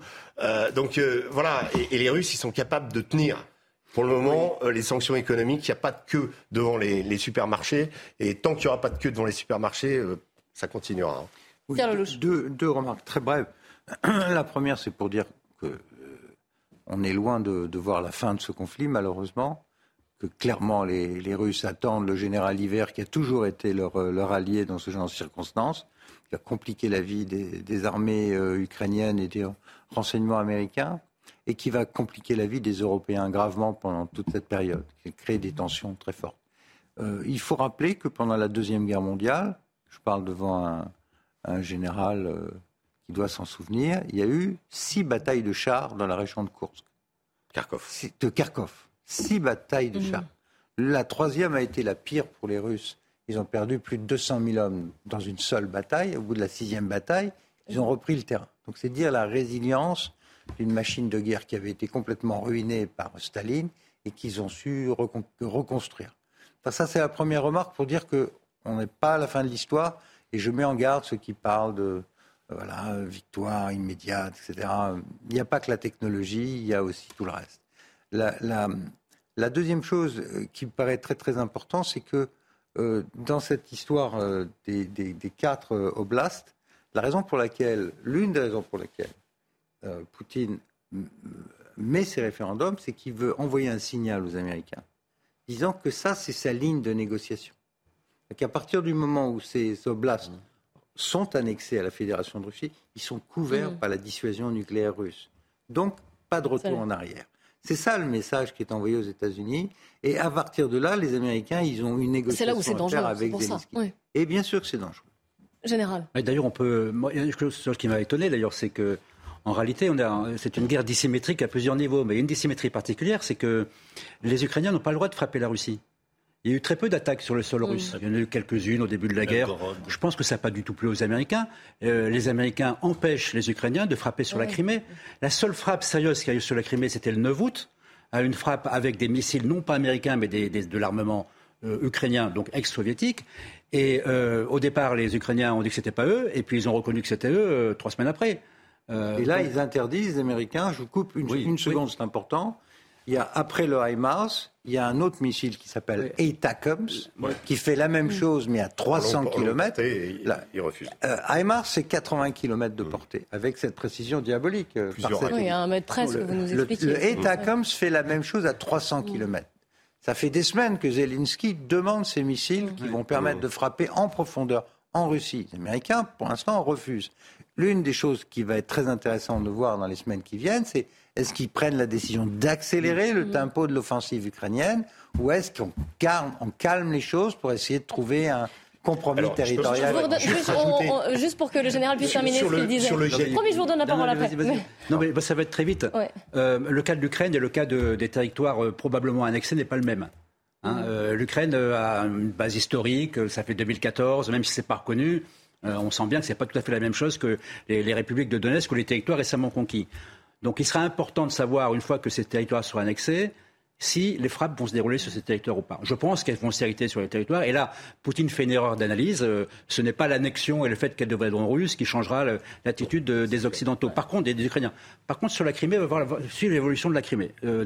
donc voilà, et, les Russes, ils sont capables de tenir. Pour le moment, les sanctions économiques, il n'y a pas de queue devant les, supermarchés. Et tant qu'il n'y aura pas de queue devant les supermarchés, ça continuera. deux, remarques très brèves. La première, c'est pour dire que euh, on est loin de, voir la fin de ce conflit, malheureusement. Que clairement, les, Russes attendent le général Hiver, qui a toujours été leur, euh, allié dans ce genre de circonstances, qui a compliqué la vie des, armées euh, ukrainiennes et des renseignements américains, et qui va compliquer la vie des Européens gravement pendant toute cette période, qui crée des tensions très fortes. il faut rappeler que pendant la Deuxième Guerre mondiale, je parle devant un, général il doit s'en souvenir, il y a eu six batailles de chars dans la région de Kursk. Kharkov. De Kharkov. Six batailles de mmh. chars. La troisième a été la pire pour les Russes. Ils ont perdu plus de 200 000 hommes dans une seule bataille. Au bout de la sixième bataille, ils ont repris le terrain. Donc c'est dire la résilience d'une machine de guerre qui avait été complètement ruinée par Staline et qu'ils ont su reconstruire. ça, c'est la première remarque pour dire qu'on n'est pas à la fin de l'histoire. Et je mets en garde ceux qui parlent de, voilà, victoire immédiate, etc. Il n'y a pas que la technologie, il y a aussi tout le reste. La, deuxième chose euh, qui me paraît très très important, c'est que euh, dans cette histoire euh, des, quatre oblasts, la raison pour laquelle, l'une des raisons pour lesquelles Poutine met ces référendums, c'est qu'il veut envoyer un signal aux Américains, disant que ça, c'est sa ligne de négociation. Qu'à partir du moment où ces oblasts sont annexés à la Fédération de Russie, ils sont couverts mm. par la dissuasion nucléaire russe. Donc, pas de retour en arrière. C'est ça le message qui est envoyé aux États-Unis. Et à partir de là, les Américains, ils ont une négociation à faire avec Zelensky. Et bien sûr que c'est dangereux. Général. D'ailleurs, on peut. Une chose qui m'a étonné, d'ailleurs, c'est que en réalité, c'est une guerre dissymétrique à plusieurs niveaux. Mais une dissymétrie particulière, c'est que les Ukrainiens n'ont pas le droit de frapper la Russie. Il y a eu très peu d'attaques sur le sol russe. Il y en a eu quelques-unes au début de la guerre. Je pense que ça n'a pas du tout plu aux Américains. Euh, les Américains empêchent les Ukrainiens de frapper sur la Crimée. La seule frappe sérieuse qu'il y a eu sur la Crimée, c'était le 9 août. Une frappe avec des missiles non pas américains, mais de l'armement euh, ukrainien, donc ex-soviétique. Et euh, au départ, les Ukrainiens ont dit que c'était pas eux, et puis ils ont reconnu que c'était eux trois semaines après. et là, ils interdisent, les Américains, je vous coupe une, seconde, c'est important il y a, après le HIMARS, il y a un autre missile qui s'appelle ATACMS, qui fait la même chose, mais à 300 km. il refuse. Euh, HIMARS, c'est 80 km de portée, avec cette précision diabolique. Euh, oui, il y a un mètre presque, vous nous expliquez. Le, le ATACMS fait la même chose à 300 km. Ça fait des semaines que Zelensky demande ces missiles qui vont permettre de frapper en profondeur en Russie. Les Américains, pour l'instant, refusent. L'une des choses qui va être très intéressante de voir dans les semaines qui viennent, c'est est-ce qu'ils prennent la décision d'accélérer le tempo de l'offensive ukrainienne ou est-ce qu'on calme, les choses pour essayer de trouver un, compromis territorial. juste, pour que le général puisse terminer ce qu'il disait. Sur le Promis, je vous donne la parole après. Non, mais ça va être très vite. Euh, le cas de l'Ukraine et le cas des territoires euh, probablement annexés n'est pas le même. Hein. Mm-hmm. Euh, L'Ukraine a une base historique, ça fait 2014, même si c'est pas reconnu. on sent bien que c'est pas tout à fait la même chose que les, les républiques de Donetsk ou les territoires récemment conquis. Donc il sera important de savoir, une fois que ces territoires seront annexés, si les frappes vont se dérouler sur ces territoires ou pas. Je pense qu'elles vont s'arrêter sur les territoires. Et là, Poutine fait une erreur d'analyse. Euh, ce n'est pas l'annexion et le fait qu'elle devrait être russe qui changera l'attitude des Occidentaux. Par contre, des, Ukrainiens. Par contre, sur la Crimée, on va voir suivre l'évolution de la Crimée. Euh,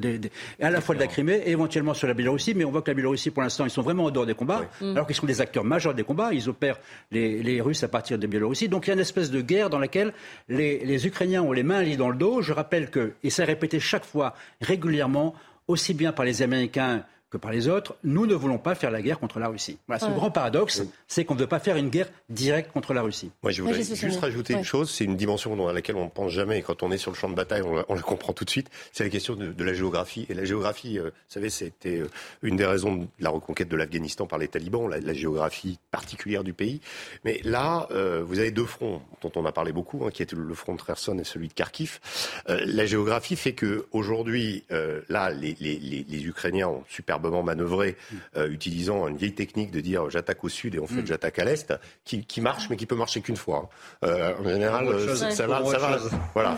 à la fois de la Crimée et éventuellement sur la Biélorussie. Mais on voit que la Biélorussie, pour l'instant, ils sont vraiment en dehors des combats. Alors qu'ils sont des acteurs majeurs des combats. Ils opèrent les, Russes à partir de Biélorussie. Donc il y a une espèce de guerre dans laquelle les, les Ukrainiens ont les mains liées dans le dos. Je rappelle que, et ça répété chaque fois, régulièrement, aussi bien par les Américains que par les autres, nous ne voulons pas faire la guerre contre la Russie. Voilà, ce grand paradoxe, c'est qu'on ne veut pas faire une guerre directe contre la Russie. Moi, je voudrais juste rajouter une chose, c'est une dimension dans laquelle on ne pense jamais, et quand on est sur le champ de bataille, on la, comprend tout de suite, c'est la question de, la géographie. Et la géographie, euh, vous savez, c'était euh, une des raisons de la reconquête de l'Afghanistan par les talibans, la, géographie particulière du pays. Mais là, euh, vous avez deux fronts dont on a parlé beaucoup, hein, qui est le front de Kherson et celui de Kharkiv. la géographie fait que aujourd'hui, là, les, les, les Ukrainiens ont superbement manœuvrer, euh, utilisant une vieille technique de dire j'attaque au sud et en fait mm. j'attaque à l'est, qui, marche mais qui peut marcher qu'une fois. Hein. Euh, en général, euh, ça, va, ça va. Voilà.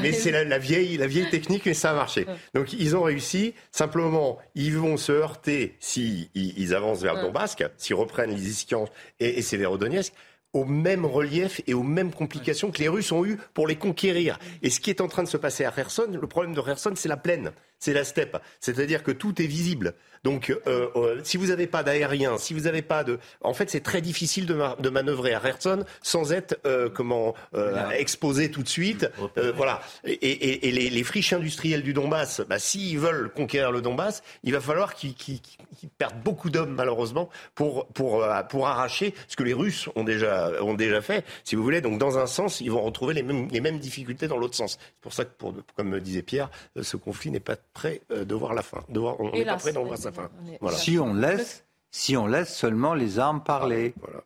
Mais, c'est la, vieille, la vieille technique et ça a marché. Donc ils ont réussi. Simplement, ils vont se heurter s'ils si ils avancent vers le Donbass, s'ils reprennent les et, et Severodonetsk au même relief et aux mêmes complications que les Russes ont eu pour les conquérir. Et ce qui est en train de se passer à Kherson, le problème de Kherson, c'est la plaine c'est la steppe. C'est-à-dire que tout est visible. Donc, euh, euh, si vous n'avez pas d'aérien, si vous n'avez pas de, en fait, c'est très difficile de, de, manœuvrer à Kherson sans être euh, comment exposé tout de suite. voilà. Et, et, les, les, friches industrielles du Donbass, bah, s'ils veulent conquérir le Donbass, il va falloir qu'ils perdent beaucoup d'hommes malheureusement pour pour pour arracher ce que les Russes ont déjà ont déjà fait. Si vous voulez, donc dans un sens, ils vont retrouver les mêmes les mêmes difficultés dans l'autre sens. C'est pour ça que, pour, comme me disait Pierre, ce conflit n'est pas prêt euh, de voir la fin. on n'est pas prêt d'en voir sa fin. Si on laisse, si on laisse seulement les armes parler. Voilà.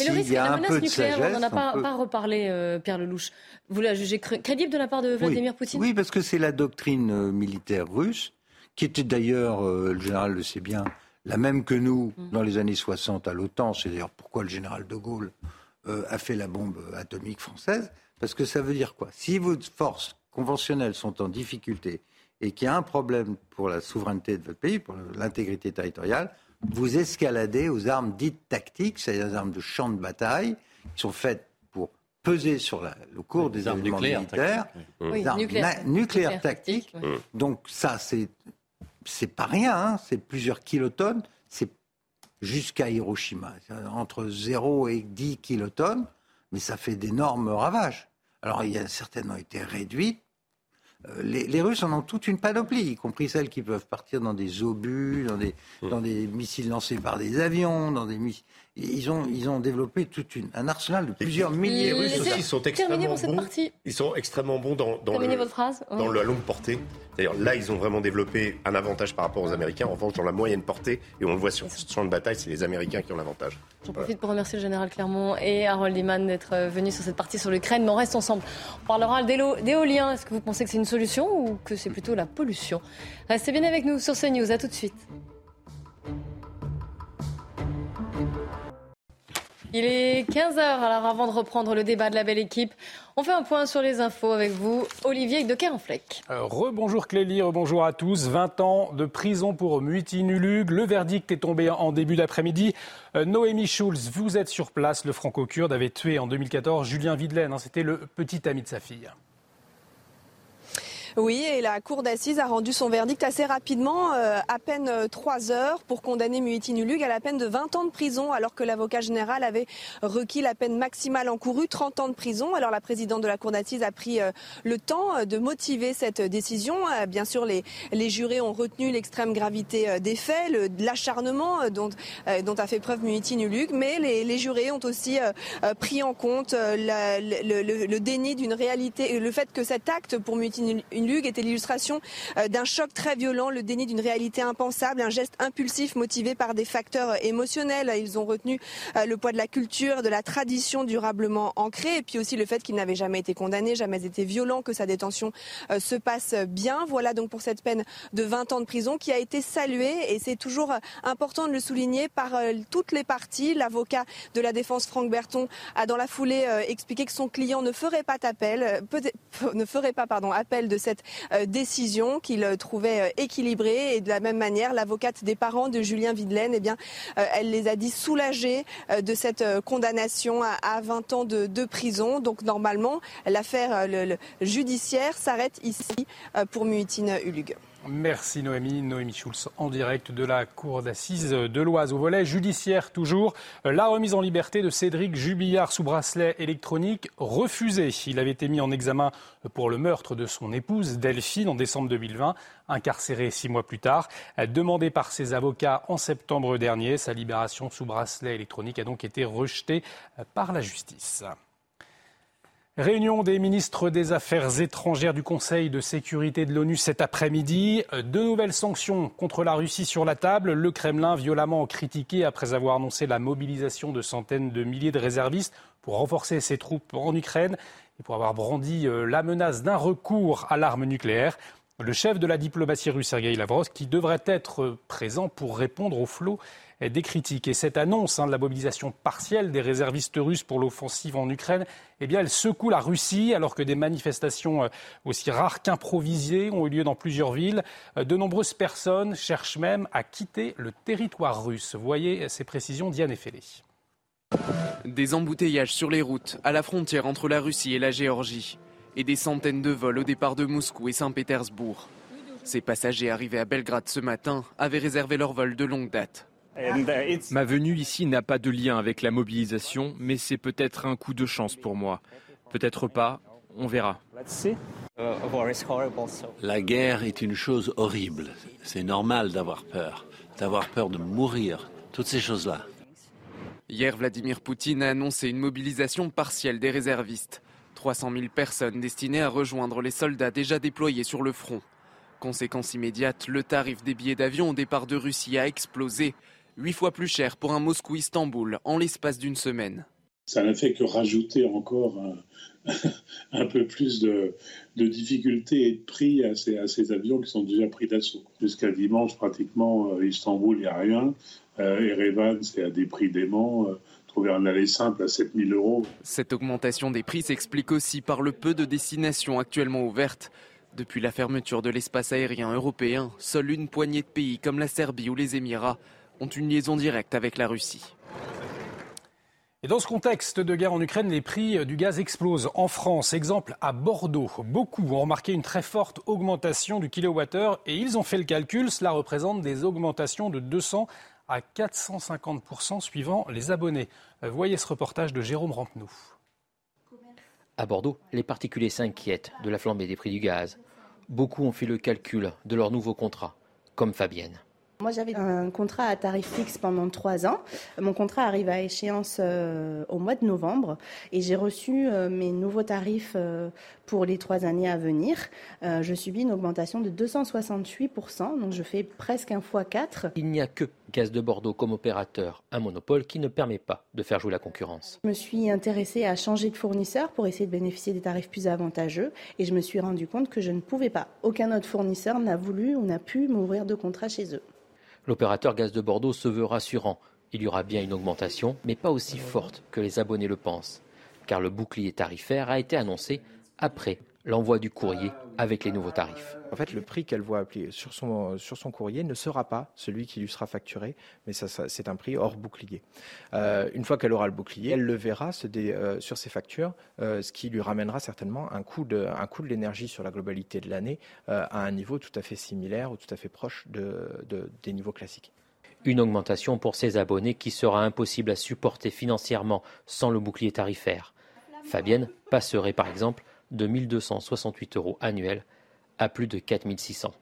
Et le risque, la menace nucléaire, on n'en a pas, reparlé, euh, Pierre Lelouch. Vous la jugez crédible de la part de Vladimir Poutine? Oui, parce que c'est la doctrine euh, militaire russe, qui était d'ailleurs, le général le sait bien, la même que nous mm. dans les années 60 à l'OTAN. C'est d'ailleurs pourquoi le général de Gaulle a fait la bombe atomique française. Parce que ça veut dire quoi? Si vos forces conventionnelles sont en difficulté et qu'il y a un problème pour la souveraineté de votre pays, pour l'intégrité territoriale, vous escaladez aux armes dites tactiques, c'est-à-dire des armes de champ de bataille, qui sont faites pour peser sur le cours des armes nucléaires militaires, armes nucléaires, tactiques. Donc ça, c'est c'est pas rien, hein, c'est plusieurs kilotonnes, c'est jusqu'à Hiroshima, entre 0 et 10 kilotonnes, mais ça fait d'énormes ravages. Alors il y a certainement été réduites euh, les, Russes en ont toute une panoplie, y compris celles qui peuvent partir dans des obus, dans des, mmh. dans des missiles lancés par des avions, dans des missiles. Ils ont, ils ont développé tout un arsenal de plusieurs milliers. Les Russes aussi sont extrêmement bons. Ils sont extrêmement bons dans, dans, le, dans la longue portée. D'ailleurs, là, ils ont vraiment développé un avantage par rapport aux Américains. En revanche, dans la moyenne portée, et on le voit sur le champ de bataille, c'est les Américains qui ont l'avantage. J'en profite pour remercier le général Clermont et Harold Iman d'être venus sur cette partie sur l'Ukraine. Mais on reste ensemble. On parlera d'éolien. Est-ce que vous pensez que c'est une solution ou que c'est plutôt la pollution? Restez bien avec nous sur CNews. À tout de suite. Il est 15h, alors avant de reprendre le débat de la belle équipe, on fait un point sur les infos avec vous, Olivier de Kerenfleck. Euh, rebonjour Clélie, rebonjour à tous. 20 ans de prison pour Muti Nulug. Le verdict est tombé en début d'après-midi. Euh, Noémie Schulz, vous êtes sur place. Le franco-kurde avait tué en 2014 Julien Videlaine. Hein, c'était le petit ami de sa fille. Oui, et la cour d'assises a rendu son verdict assez rapidement, euh, à peine euh, trois heures, pour condamner Muhittin Ulug à la peine de 20 ans de prison, alors que l'avocat général avait requis la peine maximale encourue, 30 ans de prison. Alors la présidente de la cour d'assises a pris euh, le temps de motiver cette décision. Bien sûr, les, les jurés ont retenu l'extrême gravité des faits, l'acharnement dont, dont a fait preuve Muhittin Ulug, mais les, les, jurés ont aussi pris en compte le, le, déni d'une réalité, le fait que cet acte pour Muhittin Ulug était l'illustration euh, d'un choc très violent, le déni d'une réalité impensable, un geste impulsif motivé par des facteurs émotionnels. Ils ont retenu euh, le poids de la culture, de la tradition durablement ancrée, et puis aussi le fait qu'il n'avait jamais été condamné, jamais été violent, que sa détention euh, se passe bien. Voilà donc pour cette peine de 20 ans de prison qui a été saluée, et c'est toujours important de le souligner par toutes les parties. L'avocat de la défense, Franck Berton, a dans la foulée expliqué que son client ne ferait pas appel, ne ferait pas pardon, appel de cette euh, décision qu'il euh, trouvait euh, équilibrée. Et de la même manière, l'avocate des parents de Julien Videlaine, eh bien, elle les a dit soulagés de cette condamnation à 20 ans de, prison. Donc normalement, l'affaire judiciaire s'arrête ici pour Muhitine Ulug. Merci Noémie. Noémie Schulz en direct de la cour d'assises de l'Oise. Au volet judiciaire toujours, la remise en liberté de Cédric Jubillard sous bracelet électronique refusée. Il avait été mis en examen pour le meurtre de son épouse Delphine en décembre 2020, incarcéré six mois plus tard. Demandé par ses avocats en septembre dernier, sa libération sous bracelet électronique a donc été rejetée par la justice. Réunion des ministres des Affaires étrangères du Conseil de sécurité de l'ONU cet après-midi. De nouvelles sanctions contre la Russie sur la table. Le Kremlin violemment critiqué après avoir annoncé la mobilisation de centaines de milliers de réservistes pour renforcer ses troupes en Ukraine et pour avoir brandi euh, la menace d'un recours à l'arme nucléaire. Le chef de la diplomatie russe, Sergei Lavrov, qui devrait être présent pour répondre au flot des critiques. Et cette annonce hein, de la mobilisation partielle des réservistes russes pour l'offensive en Ukraine, eh bien, elle secoue la Russie alors que des manifestations euh, aussi rares qu'improvisées ont eu lieu dans plusieurs villes. Euh, de nombreuses personnes cherchent même à quitter le territoire russe. Voyez ces précisions Diane Effelé. Des embouteillages sur les routes à la frontière entre la Russie et la Géorgie et des centaines de vols au départ de Moscou et Saint-Pétersbourg. Ces passagers arrivés à Belgrade ce matin avaient réservé leur vol de longue date. Ma venue ici n'a pas de lien avec la mobilisation, mais c'est peut-être un coup de chance pour moi. Peut-être pas, on verra. La guerre est une chose horrible. C'est normal d'avoir peur, d'avoir peur de mourir, toutes ces choses-là. Hier, Vladimir Poutine a annoncé une mobilisation partielle des réservistes. 300 000 personnes destinées à rejoindre les soldats déjà déployés sur le front. Conséquence immédiate, le tarif des billets d'avion au départ de Russie a explosé. Huit fois plus cher pour un Moscou-Istanbul en l'espace d'une semaine. Ça n'a fait que rajouter encore un, peu plus de, difficultés et de prix à ces, avions qui sont déjà pris d'assaut. Jusqu'à dimanche, pratiquement, euh, Istanbul, il n'y a rien. Euh, Erevan, c'est à des prix déments. Euh, trouver un aller simple à 7000 euros. Cette augmentation des prix s'explique aussi par le peu de destinations actuellement ouvertes. Depuis la fermeture de l'espace aérien européen, seule une poignée de pays comme la Serbie ou les Émirats ont une liaison directe avec la Russie. Et dans ce contexte de guerre en Ukraine, les prix du gaz explosent. En France, exemple à Bordeaux, beaucoup ont remarqué une très forte augmentation du kilowattheure et ils ont fait le calcul. Cela représente des augmentations de 200 à 450% suivant les abonnés. Voyez ce reportage de Jérôme Rampenou. À Bordeaux, les particuliers s'inquiètent de la flambée des prix du gaz. Beaucoup ont fait le calcul de leur nouveau contrat, comme Fabienne. Moi, j'avais un contrat à tarif fixe pendant trois ans. Mon contrat arrive à échéance euh, au mois de novembre et j'ai reçu euh, mes nouveaux tarifs euh, pour les trois années à venir. je subis une augmentation de 268%, donc je fais presque un fois 4. Il n'y a que Gaz de Bordeaux comme opérateur, un monopole qui ne permet pas de faire jouer la concurrence. Je me suis intéressée à changer de fournisseur pour essayer de bénéficier des tarifs plus avantageux et je me suis rendu compte que je ne pouvais pas. Aucun autre fournisseur n'a voulu ou n'a pu m'ouvrir de contrat chez eux. L'opérateur Gaz de Bordeaux se veut rassurant. Il y aura bien une augmentation, mais pas aussi forte que les abonnés le pensent, car le bouclier tarifaire a été annoncé après l'envoi du courrier avec les nouveaux tarifs. En fait, le prix qu'elle voit appliquer sur son, sur son courrier ne sera pas celui qui lui sera facturé, mais ça, c'est un prix hors bouclier. Euh, une fois qu'elle aura le bouclier, elle le verra euh, sur ses factures, euh, ce qui lui ramènera certainement un coût de, un coût de l'énergie sur la globalité de l'année à un niveau tout à fait similaire ou tout à fait proche de, des niveaux classiques. Une augmentation pour ses abonnés qui sera impossible à supporter financièrement sans le bouclier tarifaire. Fabienne passerait par exemple de 1268 euros annuels à plus de 4600.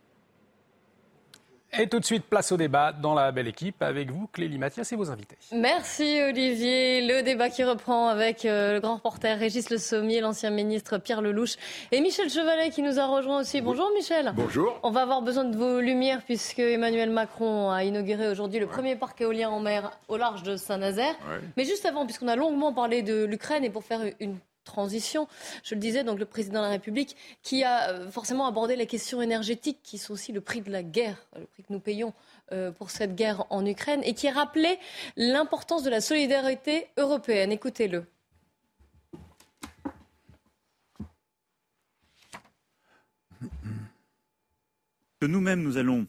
Et tout de suite, place au débat dans la belle équipe avec vous, Clélie Mathias et vos invités. Merci Olivier. Le débat qui reprend avec euh, le grand reporter Régis Le Sommier, l'ancien ministre Pierre Lelouch et Michel Chevalet qui nous a rejoint aussi. Bonjour Michel. Bonjour. On va avoir besoin de vos lumières puisque Emmanuel Macron a inauguré aujourd'hui le premier parc éolien en mer au large de Saint-Nazaire. Mais juste avant, puisqu'on a longuement parlé de l'Ukraine et pour faire une transition. Je le disais, donc le président de la République, qui a euh, forcément abordé les questions énergétiques, qui sont aussi le prix de la guerre, le prix que nous payons euh, pour cette guerre en Ukraine, et qui a rappelé l'importance de la solidarité européenne. Écoutez-le. Que nous-mêmes, nous allons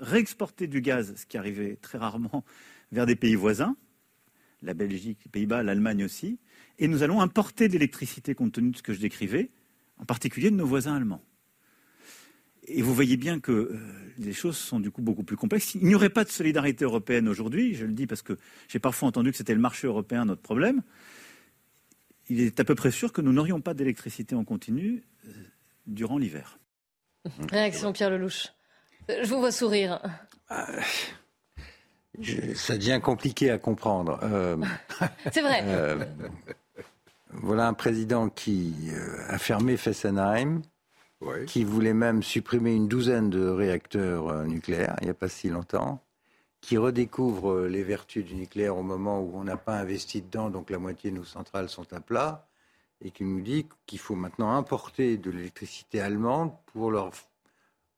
réexporter du gaz, ce qui arrivait très rarement, vers des pays voisins, la Belgique, les Pays-Bas, l'Allemagne aussi, et nous allons importer de l'électricité compte tenu de ce que je décrivais, en particulier de nos voisins allemands. Et vous voyez bien que euh, les choses sont du coup beaucoup plus complexes. Il n'y aurait pas de solidarité européenne aujourd'hui, je le dis parce que j'ai parfois entendu que c'était le marché européen notre problème. Il est à peu près sûr que nous n'aurions pas d'électricité en continu euh, durant l'hiver. Réaction Pierre Lelouch. Je vous vois sourire. Ah, ça devient compliqué à comprendre. Euh, C'est vrai. voilà un président qui a fermé Fessenheim, qui voulait même supprimer une douzaine de réacteurs euh, nucléaires il n'y a pas si longtemps, qui redécouvre euh, les vertus du nucléaire au moment où on n'a pas investi dedans, donc la moitié de nos centrales sont à plat, et qui nous dit qu'il faut maintenant importer de l'électricité allemande pour leur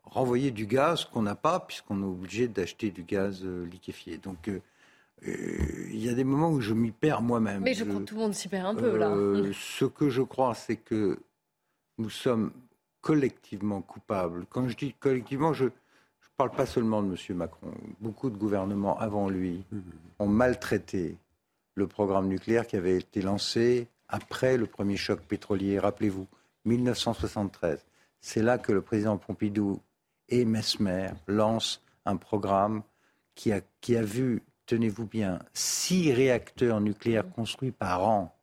renvoyer du gaz qu'on n'a pas, puisqu'on est obligé d'acheter du gaz euh, liquéfié. Donc il y a des moments où je m'y perds moi-même. Mais je crois que tout le monde s'y perd un peu là. ce que je crois, c'est que nous sommes collectivement coupables. Quand je dis collectivement, je ne parle pas seulement de M. Macron. Beaucoup de gouvernements avant lui mmh. ont maltraité le programme nucléaire qui avait été lancé après le premier choc pétrolier. Rappelez-vous, 1973. C'est là que le président Pompidou et Mesmer lancent un programme qui a, qui a vu, tenez-vous bien, six réacteurs nucléaires construits par an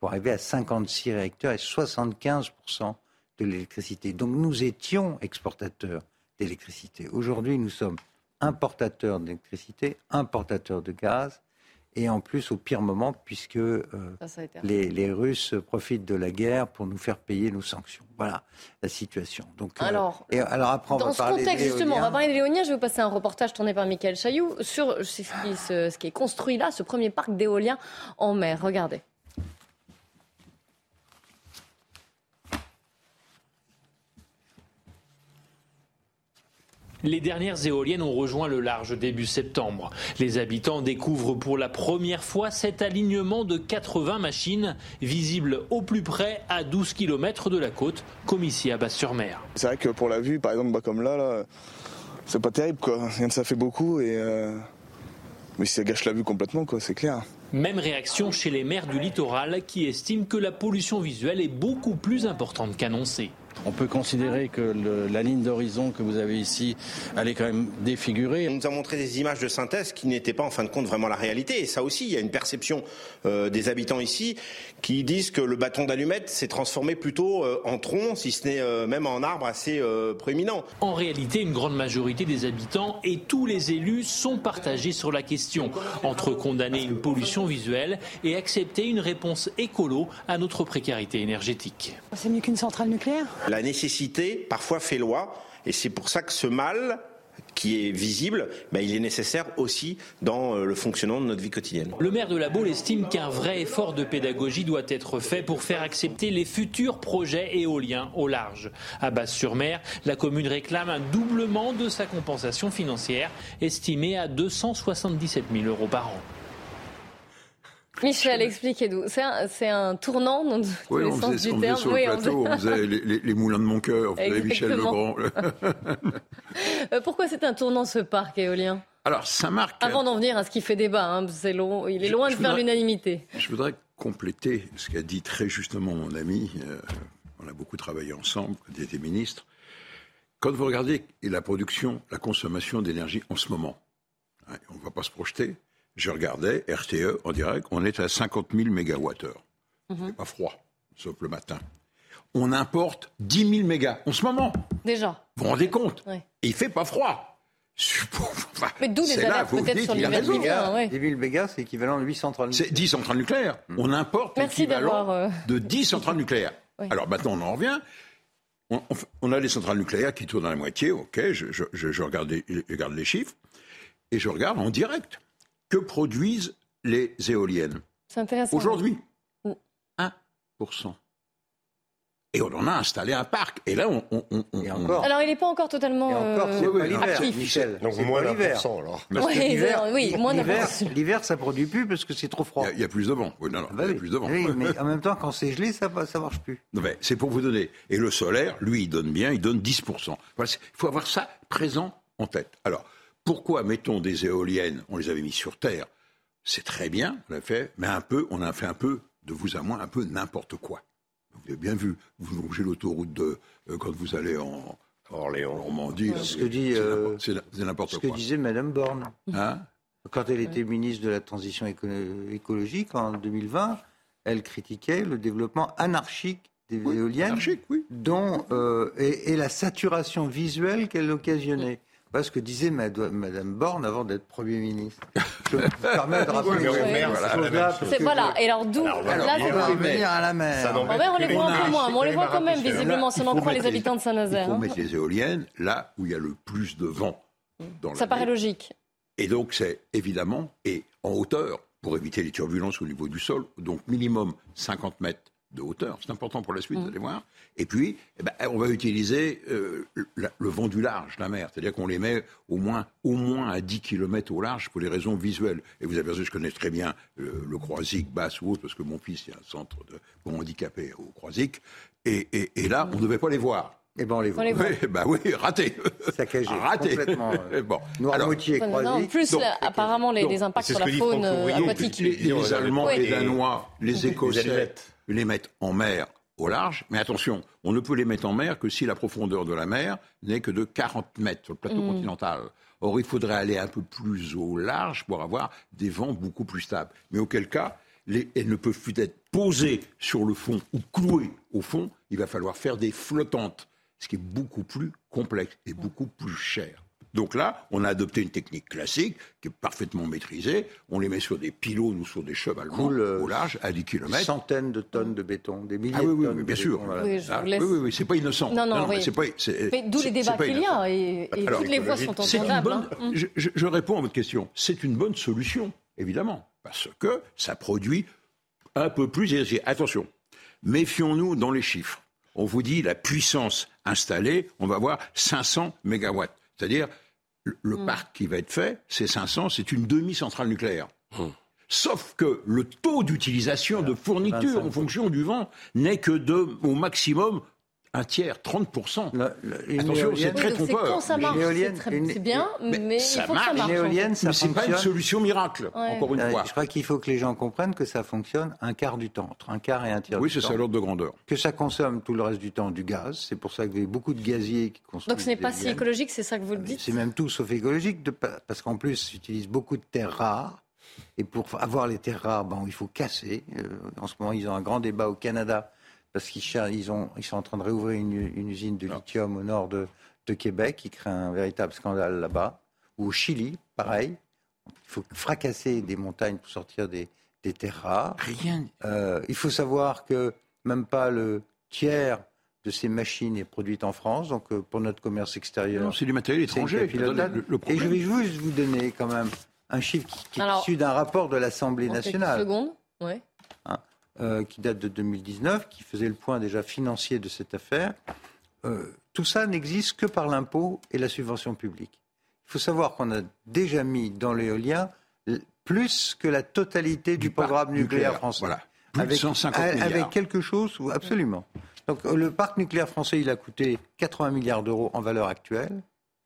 pour arriver à 56 réacteurs et 75% de l'électricité. Donc nous étions exportateurs d'électricité. Aujourd'hui, nous sommes importateurs d'électricité, importateurs de gaz, et en plus au pire moment, puisque euh, les, Russes profitent de la guerre pour nous faire payer nos sanctions. Voilà la situation. Donc, euh, alors, et, alors après, on dans ce contexte, justement, on va parler de l'éolien. Je vais vous passer un reportage tourné par Michael Chailloux sur ce qui, ce qui est construit là, ce premier parc d'éolien en mer. Regardez. Les dernières éoliennes ont rejoint le large début septembre. Les habitants découvrent pour la première fois cet alignement de 80 machines visibles au plus près à 12 km de la côte, comme ici à Basse-sur-Mer. C'est vrai que pour la vue, par exemple, bah, comme là, là c'est pas terrible. Quoi. Ça fait beaucoup, et, euh, mais ça gâche la vue complètement, quoi, c'est clair. Même réaction chez les maires du littoral qui estiment que la pollution visuelle est beaucoup plus importante qu'annoncée. On peut considérer que la ligne d'horizon que vous avez ici, elle est quand même défigurée. On nous a montré des images de synthèse qui n'étaient pas en fin de compte vraiment la réalité. Et ça aussi, il y a une perception euh, des habitants ici qui disent que le bâton d'allumette s'est transformé plutôt euh, en tronc, si ce n'est euh, même en arbre assez prééminent. En réalité, une grande majorité des habitants et tous les élus sont partagés sur la question, entre condamner une pollution visuelle et accepter une réponse écolo à notre précarité énergétique. C'est mieux qu'une centrale nucléaire? La nécessité parfois fait loi et c'est pour ça que ce mal qui est visible, ben, il est nécessaire aussi dans euh, le fonctionnement de notre vie quotidienne. Le maire de la Baule estime qu'un vrai effort de pédagogie doit être fait pour faire accepter les futurs projets éoliens au large. À Basse-sur-Mer, la commune réclame un doublement de sa compensation financière, estimée à 277 000 euros par an. Michel, expliquez-nous. C'est un, tournant dans oui, on faisait, du on terme. Sur le plateau, on faisait, les, moulins de mon cœur, vous avez Michel Legrand. Euh, pourquoi c'est un tournant ce parc éolien? Alors, ça marque. Avant d'en venir à ce qui fait débat, hein, long, il est loin de faire l'unanimité. Je voudrais compléter ce qu'a dit très justement mon ami. Euh, on a beaucoup travaillé ensemble quand il était ministre. Quand vous regardez la production, la consommation d'énergie en ce moment, hein, on ne va pas se projeter, je regardais RTE en direct, on est à 50 000 mégawattheures. Mhm. C'est pas froid, sauf le matin. On importe 10 000 mégas en ce moment. Déjà. Vous vous rendez compte Et il fait pas froid. Mais d'où les alertes peut-être sur l'hiver qui vient. 10 000 mégas, c'est équivalent de 8 centrales nucléaires. C'est 10 centrales nucléaires. On importe l'équivalent euh, de 10 centrales nucléaires. Alors maintenant, on en revient. On, a les centrales nucléaires qui tournent à la moitié, ok, je, je regarde les chiffres, et je regarde en direct que produisent les éoliennes C'est intéressant. Aujourd'hui, 1%. Et on en a installé un parc. Et là, on. encore. Alors, il n'est pas encore totalement. Et encore, c'est euh, l'hiver, Michel. Donc, moins l'hiver. alors. l'hiver, oui, moins L'hiver, ça produit plus parce que c'est trop froid. Il y, a plus de vent. Oui, non, non, il y a plus de vent. Oui, mais en même temps, quand c'est gelé, ça ne marche plus. c'est pour vous donner. Et le solaire, lui, il donne bien, il donne 10%. il faut avoir ça présent en tête. Alors, pourquoi mettons des éoliennes On les avait mis sur terre. C'est très bien, on l'a fait, mais un peu, on a fait un peu, de vous à moi, un peu n'importe quoi. Vous avez bien vu, vous longez l'autoroute de euh, quand vous allez en, Orléans, Normandie. Ce que dit, c'est n'importe quoi. Ce que disait Madame Borne. Hein? Quand elle était ministre de la Transition écologique en 2020, elle critiquait le développement anarchique des éoliennes, oui. dont, euh, et, la saturation visuelle qu'elle occasionnait. Voilà ce que disait Madame Borne avant d'être Premier ministre. Je me permets de rappeler ouais, Voilà, et alors d'où Là, on va revenir à la mer. En mer, on les voit un peu moins, mais on les voit quand même, visiblement, si on en croit les habitants de Saint-Nazaire. Il faut hein. mettre les éoliennes là où il y a le plus de vent. Dans Ça paraît logique. Et donc, c'est évidemment, et en hauteur, pour éviter les turbulences au niveau du sol, donc minimum 50 mètres de hauteur. C'est important pour la suite, mm. vous allez voir. Et puis, eh ben, on va utiliser euh, le, vent du large, la mer. C'est-à-dire qu'on les met au moins, au moins à 10 km au large pour les raisons visuelles. Et vous avez vu, je connais très bien euh, le Croisic, basse ou haute, parce que mon fils, il y a un centre de, pour handicapés au Croisic. Et, et, là, on ne devait pas les voir. Eh ben on les voit. Oui, bah oui, raté. Saccagé. Raté. Complètement. Euh, bon. Noirmoutier, En plus, apparemment, les, les, impacts sur la faune aquatique. Les, les, Allemands, les Danois, les Écossais les mettre en mer au large, mais attention, on ne peut les mettre en mer que si la profondeur de la mer n'est que de 40 mètres sur le plateau mm. continental. Or, il faudrait aller un peu plus au large pour avoir des vents beaucoup plus stables. Mais auquel cas, elles ne peuvent plus être posées sur le fond ou clouées au fond. Il va falloir faire des flottantes, ce qui est beaucoup plus complexe et beaucoup plus cher. Donc là, on a adopté une technique classique qui est parfaitement maîtrisée. On les met sur des pylônes ou sur des chevalements au large à 10 km. Centaines de tonnes de béton, des milliers ah oui, oui, de tonnes. bien sûr. Ah, oui, oui, oui, c'est pas innocent. Non, non, oui. D'où les débats qu'il y a et, toutes les voix sont entendables. Hein. je, je réponds à votre question. C'est une bonne solution, évidemment, parce que ça produit un peu plus d'énergie. Attention, méfions-nous dans les chiffres. On vous dit la puissance installée, on va voir 500 mégawatts. C'est-à-dire, le, hmm. parc qui va être fait, c'est 500, c'est une demi-centrale nucléaire. Hmm. Sauf que le taux d'utilisation de fourniture en fonction du vent n'est que de, au maximum, un tiers, 30%. Attention, c'est très trompeur. ça marche, c'est bien, mais, ça il faut marche. Que ça marche. L'éolienne, ça mais c'est pas une solution miracle, encore une fois. Je crois qu'il faut que les gens comprennent que ça fonctionne un quart du temps, entre un quart et un tiers oui, du temps. Oui, c'est ça l'ordre de grandeur. Que ça consomme tout le reste du temps du gaz. C'est pour ça que vous avez beaucoup de gaziers qui consomment. Donc ce n'est pas si écologique, c'est ça que vous le dites C'est même tout sauf écologique, parce qu'en plus, ils utilisent beaucoup de terres rares. Et pour avoir les terres rares, bon, il faut casser. Euh, en ce moment, ils ont un grand débat au Canada parce qu'ils ils sont en train de réouvrir une, usine de lithium au nord de, Québec qui crée un véritable scandale là-bas. Ou au Chili, pareil. Il faut fracasser des montagnes pour sortir des, terres rares. Rien. Euh, il faut savoir que même pas le tiers de ces machines est produite en France, donc euh, pour notre commerce extérieur. Non, c'est du matériel étranger. Et je vais juste vous donner quand même un chiffre qui, est issu d'un rapport de l'Assemblée nationale. Seconde, ouais. Euh, qui date de 2019, qui faisait le point déjà financier de cette affaire. Euh, tout ça n'existe que par l'impôt et la subvention publique. Il faut savoir qu'on a déjà mis dans l'éolien plus que la totalité du, programme nucléaire, français. Voilà. Plus avec, de 150 milliards. Avec quelque chose, absolument. Donc le parc nucléaire français, il a coûté 80 milliards d'euros en valeur actuelle.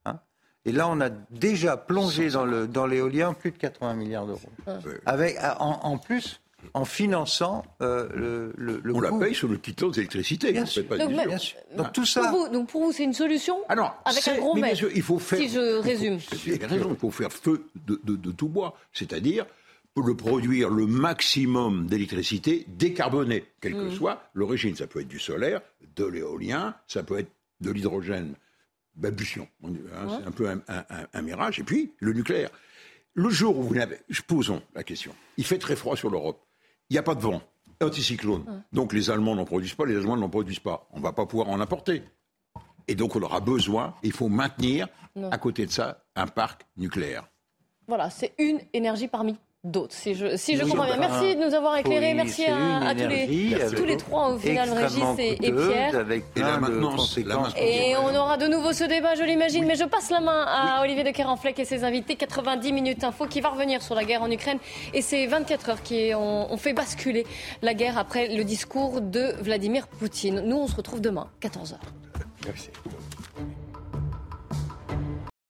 Hein. et là, on a déjà plongé dans l'éolien plus de 80 milliards d'euros. Avec en, plus en finançant euh, le, le, On la paye sur le titre d'électricité. Bien, sûr. Donc, tout ça. Pour vous, donc pour vous, c'est une solution Alors, ah avec un gros mais il faut faire. Si je résume. Il y a raison. Il faut faire feu de, de, tout bois, c'est-à-dire le produire le maximum d'électricité décarbonée, quelle que mm. soit l'origine. Ça peut être du solaire, de l'éolien, ça peut être de l'hydrogène, babuchon. Hein, c'est un peu un, un mirage. Et puis le nucléaire. Le jour où vous n'avez, posons la question, il fait très froid sur l'Europe. Il n'y a pas de vent, anticyclone. Donc les Allemands n'en produisent pas, les Allemands n'en produisent pas. On ne va pas pouvoir en apporter. Et donc on aura besoin, il faut maintenir à côté de ça un parc nucléaire. Voilà, c'est une énergie parmi d'autres. Si je, si je comprends bien. Merci de nous avoir éclairés. Merci à, tous, les, tous les trois, au final, Régis et, Pierre. Avec et la maintenance, Et on aura de nouveau ce débat, je l'imagine. Mais je passe la main à Olivier de Kerenfleck et ses invités. 90 minutes info qui va revenir sur la guerre en Ukraine. Et c'est 24 heures qui ont, ont fait basculer la guerre après le discours de Vladimir Poutine. Nous, on se retrouve demain, 14h. Merci.